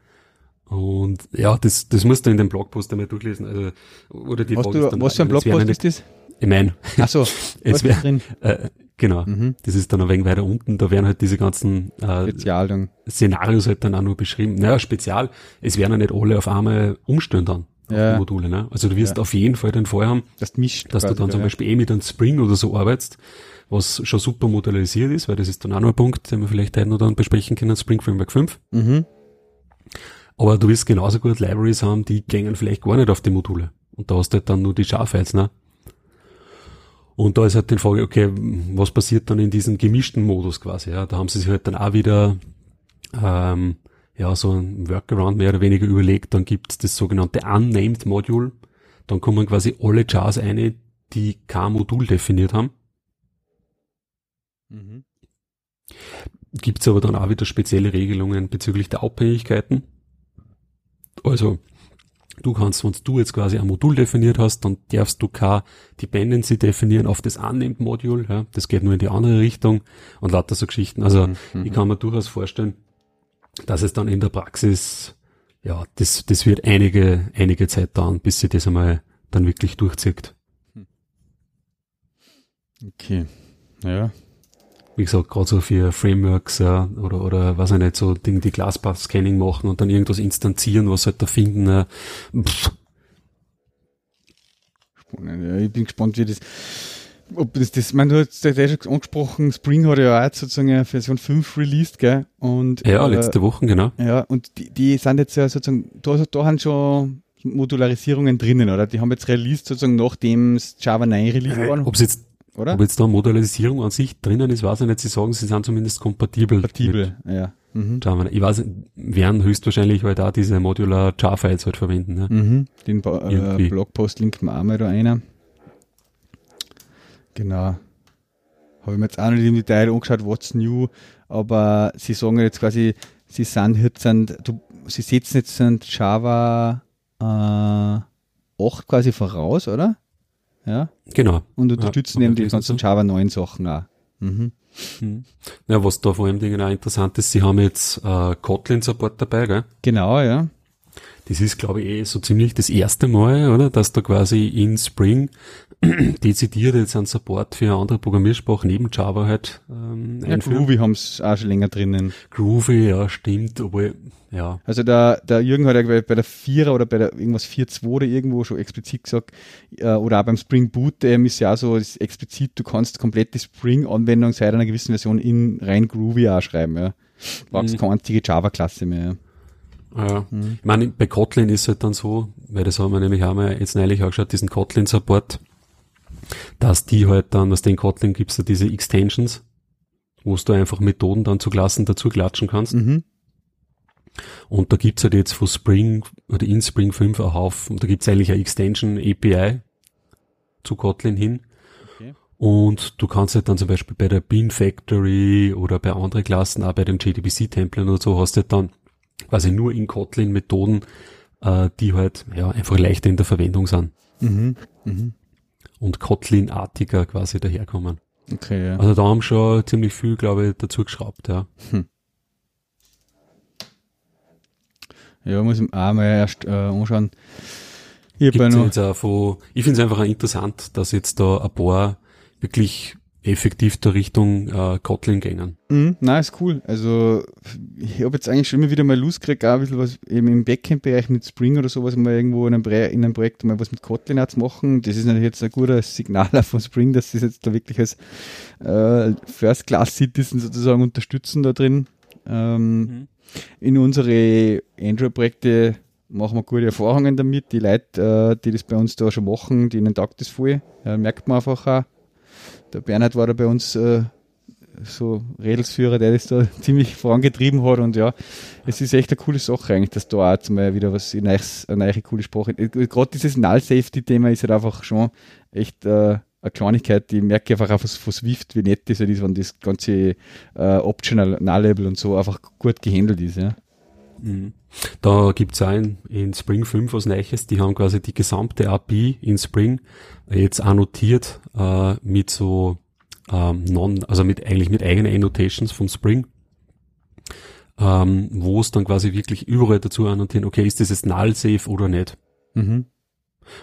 Und ja, das, das musst du in dem Blogpost einmal durchlesen. Also, oder die Frage du, was für ein es Blogpost ist das? Ich meine, Achso, es was wäre, äh, genau, Mhm. das ist dann ein wenig weiter unten, da werden halt diese ganzen äh, Spezial dann. Szenarios halt dann auch nur beschrieben. Naja, spezial, es werden ja nicht alle auf einmal umstellen dann auf Ja. die Module. Ne? Also du wirst Ja. auf jeden Fall den Fall haben, Das mischt. dass du dann da, zum. Beispiel eh mit einem Spring oder so arbeitest, was schon super modularisiert ist, weil das ist dann auch noch ein Punkt, den wir vielleicht heute noch dann besprechen können, Spring Framework 5. Mhm. Aber du wirst genauso gut Libraries haben, die gängen vielleicht gar nicht auf die Module. Und da hast du halt dann nur die Schar-Files, ne? Und da ist halt die Frage, okay, was passiert dann in diesem gemischten Modus quasi, ja? Da haben sie sich halt dann auch wieder, ähm, ja, so ein Workaround mehr oder weniger überlegt. Dann gibt's das sogenannte Unnamed Module. Dann kommen quasi alle Jars eine, die kein Modul definiert haben. Mhm. Gibt's aber dann auch wieder spezielle Regelungen bezüglich der Abhängigkeiten. Also, du kannst, wenn du jetzt quasi ein Modul definiert hast, dann darfst du kein Dependency definieren auf das Unnamed Module, ja. Das geht nur in die andere Richtung und lauter so Geschichten. Also, Mhm. ich kann mir durchaus vorstellen, dass es dann in der Praxis, ja, das, das wird einige, einige Zeit dauern, bis sie das einmal dann wirklich durchzieht. Okay. Ja. Wie gesagt, gerade so für Frameworks ja, oder, oder was ich nicht, so Dinge, die Glasspath-Scanning machen und dann irgendwas instanzieren, was halt da finden. Äh, pff, Spannend. Ja, ich bin gespannt, wie das, ob das, das, du hast ja schon angesprochen, Spring hat ja auch sozusagen eine Version 5 released, gell? Und, ja, äh, letzte Woche, genau. Ja, und die, die sind jetzt ja sozusagen, da, da haben schon Modularisierungen drinnen, oder? Die haben jetzt released sozusagen nachdem es Java 9 released worden, Ob jetzt, oder? ob jetzt da Modularisierung an sich drinnen ist, weiß ich nicht. Sie sagen, sie sind zumindest kompatibel. Kompatibel, ja. Mhm. Java. Ich weiß, werden höchstwahrscheinlich halt auch diese Modular Jar-Files halt verwenden. Ne? Mhm. Den Ba- äh, Irgendwie. Blogpost linken wir auch mal da einer. Genau. Habe ich mir jetzt auch nicht im Detail angeschaut, what's new, aber sie sagen jetzt quasi, sie sind jetzt, sind, du, sie setzen jetzt sind Java äh, 8 quasi voraus, oder? Ja. Genau. Und unterstützen Ja, eben die ganzen so. Java 9 Sachen auch. Mhm. Mhm. Ja, was da vor allem Dingen auch interessant ist, sie haben jetzt äh, Kotlin-Support dabei, gell? Genau, ja. Das ist, glaube ich, eh so ziemlich das erste Mal, oder? Dass da quasi in Spring dezidiert jetzt ein Support für eine andere Programmiersprache neben Java halt ähm, ja einführen. Groovy haben es auch schon länger drinnen. Groovy, ja, stimmt, obwohl, ja, Also der, der Jürgen hat ja bei der Vierer oder bei der irgendwas 4.2 oder irgendwo schon explizit gesagt, äh, oder auch beim Spring Boot, ähm, ist ja auch so ist explizit, du kannst komplett die Spring-Anwendung seit einer gewissen Version in rein Groovy auch schreiben, ja. Du brauchst Mhm. keine einzige Java-Klasse mehr. ja. Ich meine, bei Kotlin ist halt dann so, weil das haben wir nämlich auch mal jetzt neulich auch geschaut, diesen Kotlin-Support, dass die halt dann, was den Kotlin gibt's da diese Extensions, wo du einfach Methoden dann zu Klassen dazu klatschen kannst. Mhm. Und da gibt's halt jetzt von Spring oder in Spring 5 ein Haufen, da gibt's eigentlich eine Extension API zu Kotlin hin. Okay. Und du kannst halt dann zum Beispiel bei der Bean Factory oder bei anderen Klassen, auch bei dem JDBC Template oder so, hast du halt dann quasi nur in Kotlin Methoden, äh, die halt ja einfach leichter in der Verwendung sind. Mhm. Mhm. Und Kotlin-artiger quasi daherkommen. Okay, ja. Also da haben schon ziemlich viel, glaube ich, dazu geschraubt, ja. Hm. Ja, muss ich auch mal erst äh, anschauen. Ich, ich finde es einfach interessant, dass jetzt da ein paar wirklich effektiv der Richtung äh, Kotlin gängen. Mhm, nein, ist cool. Also ich habe jetzt eigentlich schon immer wieder mal Lust gekriegt, auch ein bisschen was eben im Backend-Bereich mit Spring oder sowas mal irgendwo in einem, in einem Projekt mal was mit Kotlin auch zu machen. Das ist natürlich jetzt ein guter Signal von Spring, dass sie es jetzt da wirklich als äh, First-Class-Citizen sozusagen unterstützen da drin. Ähm, mhm. In unsere Android-Projekte machen wir gute Erfahrungen damit. Die Leute, äh, die das bei uns da schon machen, denen taugt das voll. Ja, merkt man einfach auch. Der Bernhard war da bei uns äh, so Rädelsführer, der das da ziemlich vorangetrieben hat und ja, es ist echt eine coole Sache eigentlich, dass da auch mal wieder was in neues, eine neue coole Sprache. Äh, gerade dieses Null-Safety-Thema ist halt einfach schon echt äh, eine Kleinigkeit, die merke einfach auch von Swift, wie nett das halt ist, wenn das ganze äh, Optional Null-Label und so einfach gut gehandelt ist, ja. Mhm. Da gibt's ein in Spring 5 was Neues, die haben quasi die gesamte API in Spring jetzt annotiert äh, mit so ähm, non, also mit eigentlich mit eigenen Annotations von Spring, ähm, wo es dann quasi wirklich überall dazu annotieren, okay, ist das jetzt null safe oder nicht? Mhm.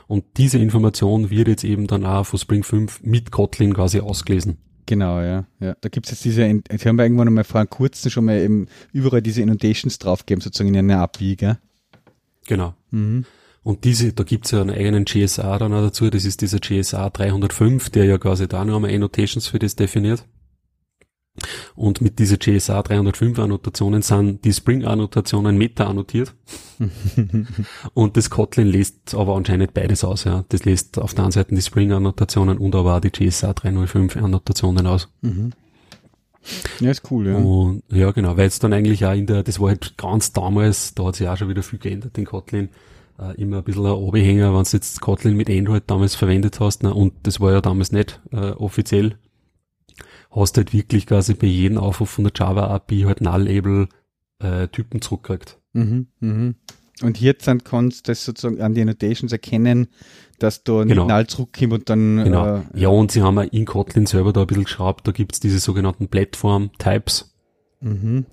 Und diese Information wird jetzt eben dann auch von Spring 5 mit Kotlin quasi ausgelesen. Genau, ja. ja. Da gibt es jetzt diese, jetzt haben wir irgendwann mal vor kurzem schon mal eben überall diese Annotations draufgegeben, sozusagen in einer gell? Genau. Mhm. Und diese, da gibt's ja einen eigenen GSA dann auch dazu, das ist dieser GSA 305, der ja quasi da noch einmal Annotations für das definiert. Und mit dieser GSA 305 Annotationen sind die Spring-Annotationen meta-annotiert. und das Kotlin lässt aber anscheinend beides aus, ja. Das lässt auf der einen Seite die Spring-Annotationen und aber auch die GSA 305 Annotationen aus. Mhm. Ja, ist cool, ja. Und, ja, genau, weil es dann eigentlich auch in der, das war halt ganz damals, da hat sich auch schon wieder viel geändert in Kotlin, äh, immer ein bisschen ein Oberhänger, wenn du jetzt Kotlin mit Android damals verwendet hast, na, und das war ja damals nicht äh, offiziell hast halt wirklich quasi bei jedem Aufruf von der Java API halt Null-Able äh, Typen zurückkriegt. Mhm, mhm. Und hier dann kannst du das sozusagen an die Annotations erkennen, dass da nicht genau. Null zurückkommt und dann. Genau. Äh, ja, und sie haben auch in Kotlin selber da ein bisschen geschraubt, da gibt's diese sogenannten Platform-Types, mhm.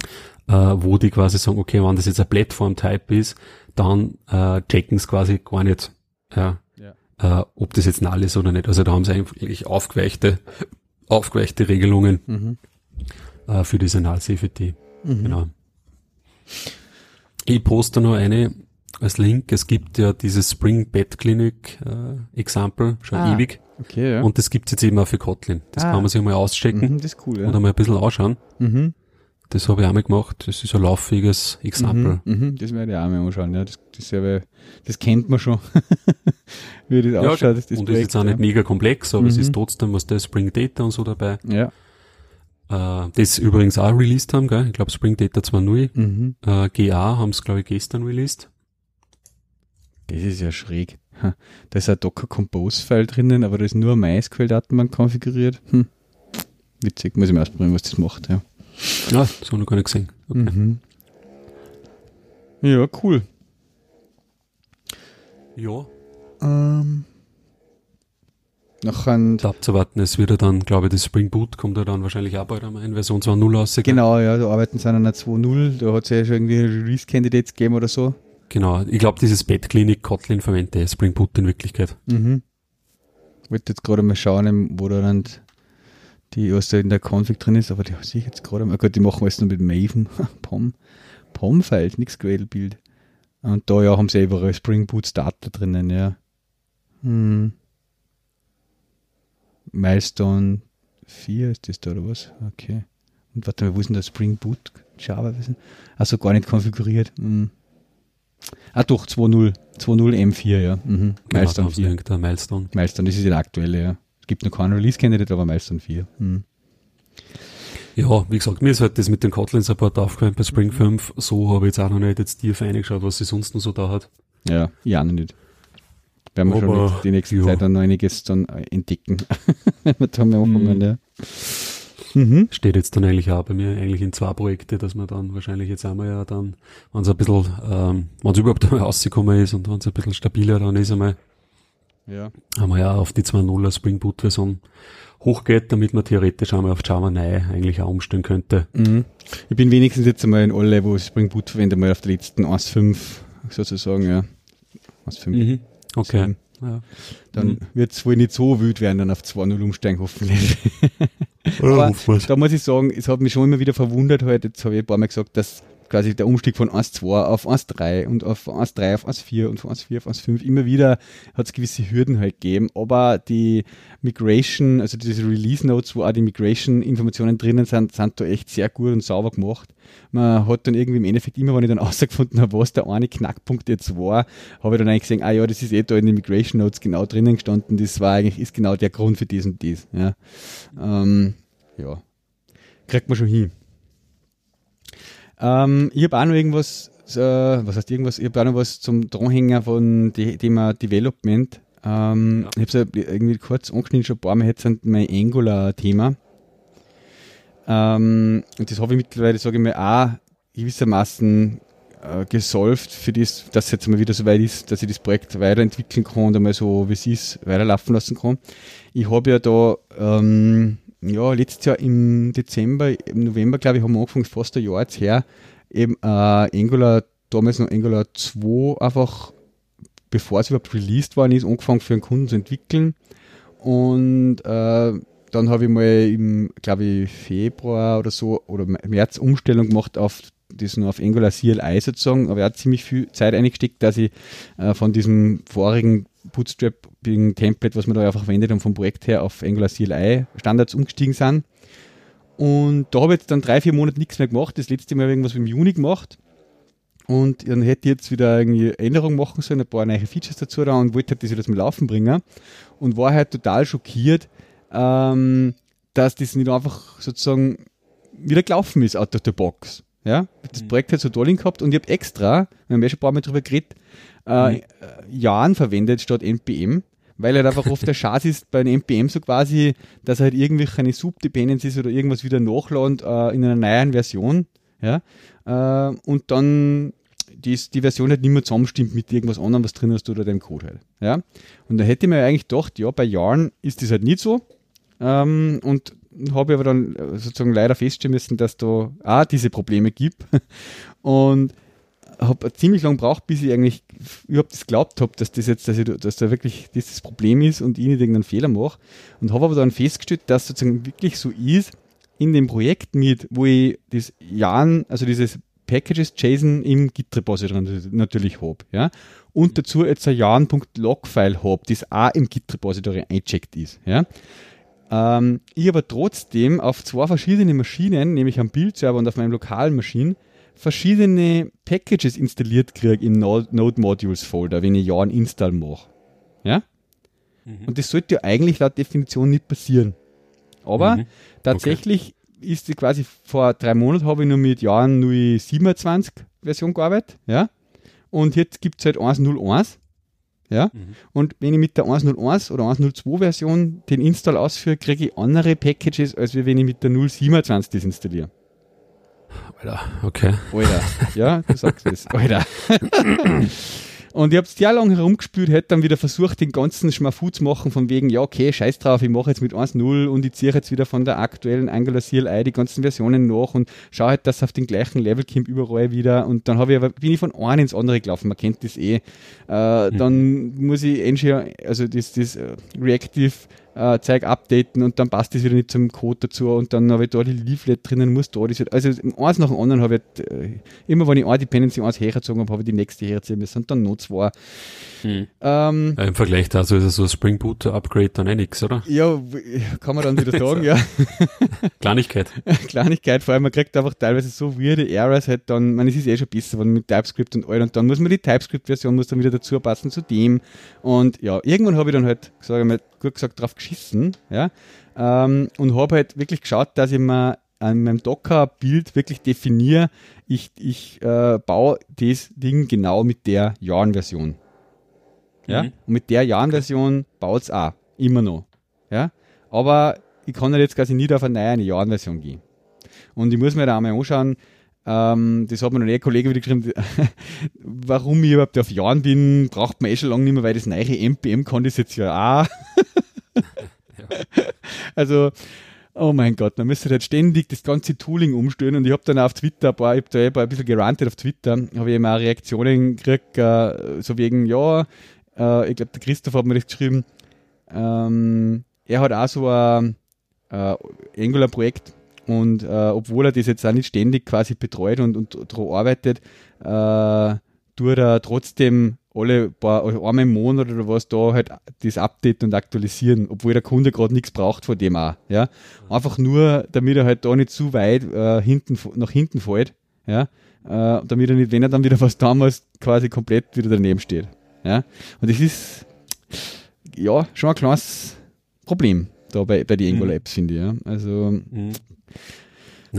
äh, wo die quasi sagen, okay, wenn das jetzt ein Platform-Type ist, dann äh, checken es quasi gar nicht, ja, ja. Äh, ob das jetzt null ist oder nicht. Also da haben sie eigentlich aufgeweichte aufgeweichte Regelungen mhm. äh, für diese Null-Safety. Mhm. Genau. Ich poste noch eine als Link. Es gibt ja dieses Spring Bed Clinic äh, Example schon ah, ewig. Okay, ja. Und das gibt's jetzt eben auch für Kotlin. Das ah. kann man sich mal auschecken. Mhm, das ist cool, ja. Und einmal ein bisschen ausschauen. Mhm. Das habe ich auch mal gemacht. Das ist ein lauffähiges Example. Mhm, mhm, das werde ich auch mal anschauen. Ja, das, das, das kennt man schon. Wie das ja, ausschaut. Das und das ist jetzt auch nicht mega komplex, aber mhm. es ist trotzdem was der Spring Data und so dabei. Ja. Äh, das übrigens auch released haben, gell? Ich glaube Spring Data 2.0. Mhm. Äh, GA haben es, glaube ich, gestern released. Das ist ja schräg. Da ist ein Docker Compose-File drinnen, aber da ist nur MySQL-Datenbank konfiguriert. Hm. Witzig, muss ich mal ausprobieren, was das macht, ja. Ja, so noch gar nicht gesehen. Okay. Mhm. Ja, cool. Ja. Ähm. Nachher abzuwarten, es wird ja dann, glaube ich, das Spring Boot kommt ja dann wahrscheinlich auch bald einmal in Version 2.0 raus. Genau, ja, da arbeiten sie an einer 2.0, da hat es ja schon irgendwie Release-Candidates gegeben oder so. Genau, ich glaube, dieses Bed Clinic Kotlin verwendet Spring Boot in Wirklichkeit. Mhm. Ich wollte jetzt gerade mal schauen, wo da dann die was da in der Config drin ist, aber die sehe ich jetzt gerade mal. Gut, die machen alles nur mit Maven. POM. POM-Files, nichts Quellbild. Und da ja haben sie überall Spring Boot Starter drinnen, ja. Hm. Milestone 4 ist das da oder was? Okay. Und warte mal, wo ist denn der Spring Boot Java? Also gar nicht konfiguriert. Hm. Ah doch, 2.0. 2.0 M4, ja. Mhm. Genau, Milestone 4. Milestone. Milestone, das ist der aktuelle, ja. Es gibt noch keinen Release-Candidate, aber meistens vier. Hm. Ja, wie gesagt, mir ist halt das mit dem Kotlin Support aufgefallen bei Spring 5. So habe ich jetzt auch noch nicht jetzt tief reingeschaut, was sie sonst noch so da hat. Ja, ja noch nicht. Werden wir aber, schon die nächste ja. Zeit dann noch einiges dann äh, entdecken. Wenn wir da mal anfangen, mhm. ja. Mhm. Steht jetzt dann eigentlich auch bei mir eigentlich in zwei Projekte, dass man dann wahrscheinlich jetzt einmal ja dann, wenn es ein bisschen, ähm, wenn es überhaupt einmal rausgekommen ist und wenn es ein bisschen stabiler dann ist einmal, ja. haben wir ja auf die 2.0er Spring Boot Version hochgeht, damit man theoretisch einmal auf Java 9 eigentlich auch umstellen könnte. Mhm. Ich bin wenigstens jetzt einmal in alle, wo Spring Boot verwende, mal auf der letzten 1.5 sozusagen, ja. 1.5. Mhm. Okay. Ja. Dann mhm. wird es wohl nicht so wild werden, dann auf 2.0 umsteigen, hoffentlich. Aber da muss ich sagen, es hat mich schon immer wieder verwundert, halt, jetzt habe ich ein paar Mal gesagt, dass quasi der Umstieg von 1.2 auf 1.3 und auf 1.3 auf 1.4 und von 1.4 auf 1.5 immer wieder hat es gewisse Hürden halt gegeben, aber die Migration, also diese Release Notes, wo auch die Migration-Informationen drinnen sind, sind da echt sehr gut und sauber gemacht. Man hat dann irgendwie im Endeffekt immer, wenn ich dann rausgefunden habe, was der eine Knackpunkt jetzt war, habe ich dann eigentlich gesehen, ah ja, das ist eh da in den Migration Notes genau drinnen gestanden, das war eigentlich, ist genau der Grund für dies und dies. Ja, ähm, ja. kriegt man schon hin. Ähm, ich habe auch noch irgendwas, äh, was heißt irgendwas, ich habe auch noch was zum Dranhänger von dem Thema Development. Ähm, ja. Ich habe es ja irgendwie kurz angeschnitten, schon ein paar Mal jetzt mein Angular-Thema. Ähm, und das habe ich mittlerweile, sage ich mal, auch gewissermaßen äh, gesolved für das, dass es jetzt mal wieder so weit ist, dass ich das Projekt weiterentwickeln kann und einmal so, wie es ist, weiterlaufen lassen kann. Ich habe ja da ähm, ja, letztes Jahr im Dezember, im November, glaube ich, haben wir angefangen, fast ein Jahr jetzt her, eben äh, Angular, damals noch Angular 2, einfach bevor es überhaupt released worden ist, angefangen für einen Kunden zu entwickeln. Und äh, dann habe ich mal im, glaube ich, Februar oder so oder März Umstellung gemacht auf das nur auf Angular CLI sozusagen, aber er hat ziemlich viel Zeit eingesteckt, dass ich äh, von diesem vorigen Bootstrapping-Template, was wir da einfach verwendet haben vom Projekt her, auf Angular CLI Standards umgestiegen sind. Und da habe ich jetzt dann drei, vier Monate nichts mehr gemacht. Das letzte Mal irgendwas im Juni gemacht. Und dann hätte ich jetzt wieder irgendwie Änderungen machen sollen, ein paar neue Features dazu da und wollte halt das wieder zum Laufen bringen. Und war halt total schockiert, ähm, dass das nicht einfach sozusagen wieder gelaufen ist out of the box. Ja, das mhm. Projekt hat so toll gehabt und ich habe extra, wir haben ja schon ein paar Mal drüber geredet, äh, mhm. Jahren verwendet statt NPM, weil halt einfach oft der Schatz ist bei einem NPM so quasi, dass er halt irgendwelche eine Subdependencies oder irgendwas wieder nachladen äh, in einer neuen Version. Ja, äh, und dann die, die Version halt nicht mehr zusammenstimmt mit irgendwas anderem, was drin hast oder deinem Code halt. Ja? Und da hätte ich mir eigentlich gedacht, ja, bei Yarn ist das halt nicht so. Ähm, und habe aber dann äh, sozusagen leider feststellen müssen, dass da auch diese Probleme gibt. Und habe ziemlich lange gebraucht, bis ich eigentlich überhaupt das geglaubt habe, dass das jetzt, dass, ich, dass da wirklich dieses Problem ist und ich nicht irgendeinen Fehler mache. Und habe aber dann festgestellt, dass sozusagen wirklich so ist, in dem Projekt mit, wo ich das Jahren, also dieses Packages JSON im Git-Repository natürlich habe, ja, und dazu jetzt ein Jahren.log-File habe, das auch im Git-Repository eincheckt ist, ja. Ähm, ich aber trotzdem auf zwei verschiedene Maschinen, nämlich am Bildserver und auf meinem lokalen Maschinen, verschiedene Packages installiert kriege im Node Modules Folder, wenn ich ja einen Install mache. Ja? Mhm. Und das sollte ja eigentlich laut Definition nicht passieren. Aber mhm. tatsächlich okay. ist quasi vor drei Monaten habe ich nur mit Jahren 027 Version gearbeitet. Ja? Und jetzt gibt es halt 1.01. Ja? Mhm. Und wenn ich mit der 1.01 oder 1.02 Version den Install ausführe, kriege ich andere Packages, als wenn ich mit der 0.27 das installiere. Alter, okay. Alter, ja, du sagst es. Alter. Und ich habe es sehr lange herumgespült, hätte dann wieder versucht, den ganzen Schmafu zu machen, von wegen, ja, okay, scheiß drauf, ich mache jetzt mit 1.0 und ich ziehe jetzt wieder von der aktuellen Angular CLI die ganzen Versionen nach und schaue halt, dass auf den gleichen Level kommt überall wieder. Und dann habe ich aber, bin ich von einem ins andere gelaufen, man kennt das eh. Äh, mhm. Dann muss ich Engine, also das, das uh, Reactive äh, Zeug updaten und dann passt das wieder nicht zum Code dazu und dann habe ich da die Leaflet drinnen, muss da das, also eins nach dem anderen habe ich, äh, immer wenn ich eine Dependency eins hergezogen habe, habe ich die nächste herziehen müssen und dann noch zwei. Hm. Ähm, Im Vergleich dazu ist so ein Spring Boot Upgrade dann eh nix, oder? Ja, kann man dann wieder sagen, ja. Kleinigkeit. Kleinigkeit, vor allem man kriegt einfach teilweise so weirde Errors halt dann, man es ist eh schon besser, wenn mit TypeScript und all und dann muss man die TypeScript-Version muss dann wieder dazu passen zu dem und ja, irgendwann habe ich dann halt, sage ich mal, gut gesagt, drauf geschissen, ja, ähm, und habe halt wirklich geschaut, dass ich mir an meinem Docker-Bild wirklich definiere, ich, ich äh, baue das Ding genau mit der Yarn-Version. Ja? Mhm. Und mit der Yarn-Version baut es auch immer noch. Ja? Aber ich kann halt jetzt quasi nicht auf eine neue Jahren-Version gehen. Und ich muss mir da einmal anschauen, ähm, das hat mir noch ein Kollege wieder geschrieben, warum ich überhaupt auf Jahren bin, braucht man eh schon lange nicht mehr, weil das neue NPM kann das jetzt ja auch. ja. Also, oh mein Gott, man müsste halt ständig das ganze Tooling umstellen und ich habe dann auf Twitter ein paar, ich habe da ein bisschen gerantet auf Twitter, habe ich eben auch Reaktionen gekriegt, äh, so wegen, ja, äh, ich glaube, der Christoph hat mir das geschrieben, ähm, er hat auch so ein äh, Angular-Projekt und äh, obwohl er das jetzt auch nicht ständig quasi betreut und, und daran arbeitet, äh, tut er trotzdem alle paar, einmal im Monat oder was da halt das Update und aktualisieren, obwohl der Kunde gerade nichts braucht von dem auch. Ja? Einfach nur, damit er halt da nicht zu weit äh, hinten, nach hinten fällt. Ja? Äh, damit er nicht, wenn er dann wieder was damals quasi komplett wieder daneben steht. Ja? Und das ist ja schon ein kleines Problem da bei, bei den Angular Apps, finde ich. Ja? Also mhm.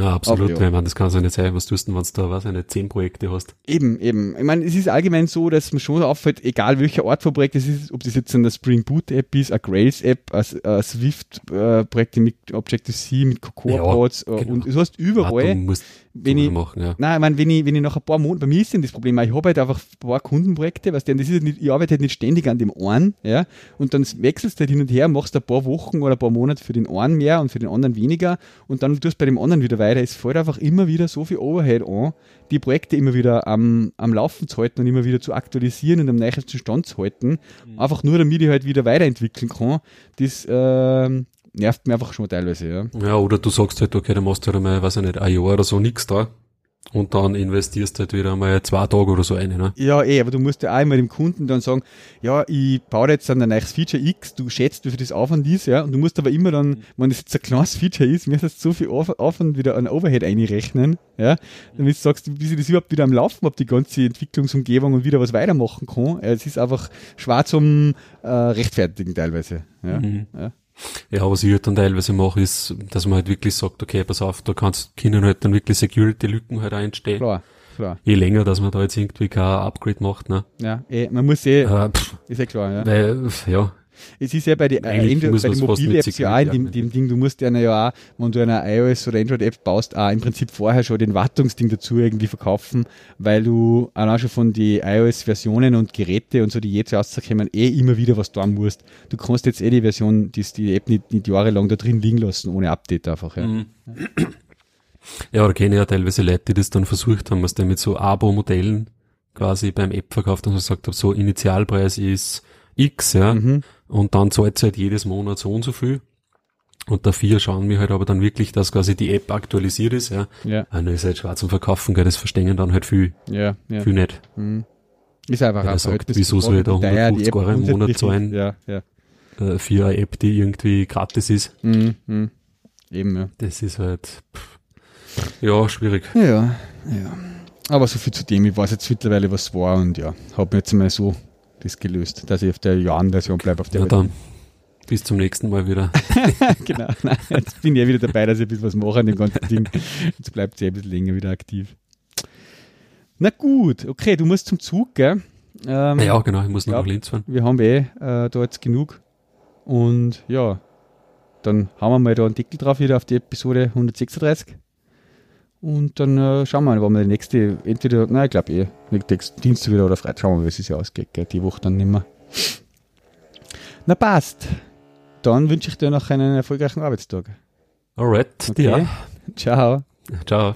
Absolut. Aber, ja. Meine, das kann so nicht sein, was tust du, wenn du da was, eine zehn Projekte hast. Eben, eben. Ich meine, es ist allgemein so, dass man schon auffällt, egal welcher Art von Projekt es ist, ob das jetzt eine Spring Boot App ist, eine Grails App, ein, ein Swift äh, Projekte mit Objective-C, mit Cocoa Pods ja, äh, genau. und du hast überall. Ja, wenn ich, machen, ja. Nein, ich meine, wenn ich, wenn ich nach ein paar Monaten, bei mir ist denn das Problem, ich habe halt einfach ein paar Kundenprojekte, was denn, das ist nicht, ich arbeite halt nicht ständig an dem einen, ja, und dann wechselst du halt hin und her, machst ein paar Wochen oder ein paar Monate für den einen mehr und für den anderen weniger und dann tust du bei dem anderen wieder weiter. Es fällt einfach immer wieder so viel Overhead an, die Projekte immer wieder am, am Laufen zu halten und immer wieder zu aktualisieren und am neuesten Stand zu halten, mhm. einfach nur damit ich halt wieder weiterentwickeln kann. Das, äh, nervt mir einfach schon teilweise, ja. Ja, oder du sagst halt, okay, dann machst du halt einmal, weiß ich nicht, ein Jahr oder so nichts da. Und dann investierst halt wieder mal zwei Tage oder so eine, ne? Ja, eh, aber du musst ja auch immer dem Kunden dann sagen, ja, ich baue jetzt dann ein neues Feature X, du schätzt, wie viel das Aufwand ist, ja, und du musst aber immer dann, wenn das jetzt ein kleines Feature ist, mir ist so viel Aufwand wieder an Overhead einrechnen, ja, damit du sagst, wie sie das überhaupt wieder am Laufen habe, die ganze Entwicklungsumgebung und wieder was weitermachen kann. Es ist einfach schwarz zum äh, Rechtfertigen teilweise, ja. Mhm. ja. Ja, was ich halt dann teilweise mache, ist, dass man halt wirklich sagt, okay, pass auf, da kannst, können halt dann wirklich Security-Lücken halt einstellen. Klar, klar. Je länger, dass man da jetzt irgendwie kein Upgrade macht, ne? Ja, eh, man muss eh, äh, ist ja klar, ja. Weil, ja, es ist ja bei, die, äh, bei den Mobil-Apps ja auch in dem, dem, Ding, du musst ja, ja auch, wenn du eine iOS oder Android-App baust, auch im Prinzip vorher schon den Wartungsding dazu irgendwie verkaufen, weil du auch schon von den iOS-Versionen und Geräte und so, die jetzt rauskommen, eh immer wieder was tun musst. Du kannst jetzt eh die Version, die, die App nicht, nicht jahrelang da drin liegen lassen, ohne Update einfach. Ja. Mhm. Ja, oder kenne ja teilweise Leute, die das dann versucht haben, was der mit so Abo-Modellen quasi beim App verkauft und gesagt habe, so Initialpreis ist X, ja, mhm. und dann zahlt halt jedes Monat so und so viel. Und dafür schauen wir halt aber dann wirklich, dass quasi die App aktualisiert ist, ja. Ja. Und dann ist halt schwarz zum Verkaufen, gell, das verstehen dann halt viel, ja, ja. viel nicht. Mhm. Ist einfach ja, sagt, wieso soll ich da 150 Euro im Monat zahlen? Ja, ja. Äh, für eine App, die irgendwie gratis ist. Mhm, mh. Eben, ja. Das ist halt, pff, ja, schwierig. Ja, ja. Aber so viel zu dem, ich weiß jetzt mittlerweile, was war und ja, habe mir jetzt mal so das gelöst, dass ich auf der Jahren-Version bleibe. Auf der ja, dann. Bis zum nächsten Mal wieder. genau. Nein, jetzt bin ich ja wieder dabei, dass ich ein bisschen was mache an dem ganzen Ding. Jetzt bleibt sie ein bisschen länger wieder aktiv. Na gut, okay, du musst zum Zug, gell? Ähm, ja, genau, ich muss noch nach Linz fahren. Wir haben eh äh, da jetzt genug. Und ja, dann haben wir mal da einen Deckel drauf wieder auf die Episode 136. Und dann äh, schauen wir mal, wann wir die nächste, entweder, nein, ich glaube eh, Dienstag wieder oder Freitag, schauen wir mal, wie es ja ausgeht, gell? die Woche dann nicht mehr. Na passt. Dann wünsche ich dir noch einen erfolgreichen Arbeitstag. Alright, okay. ja. Ciao. Ciao.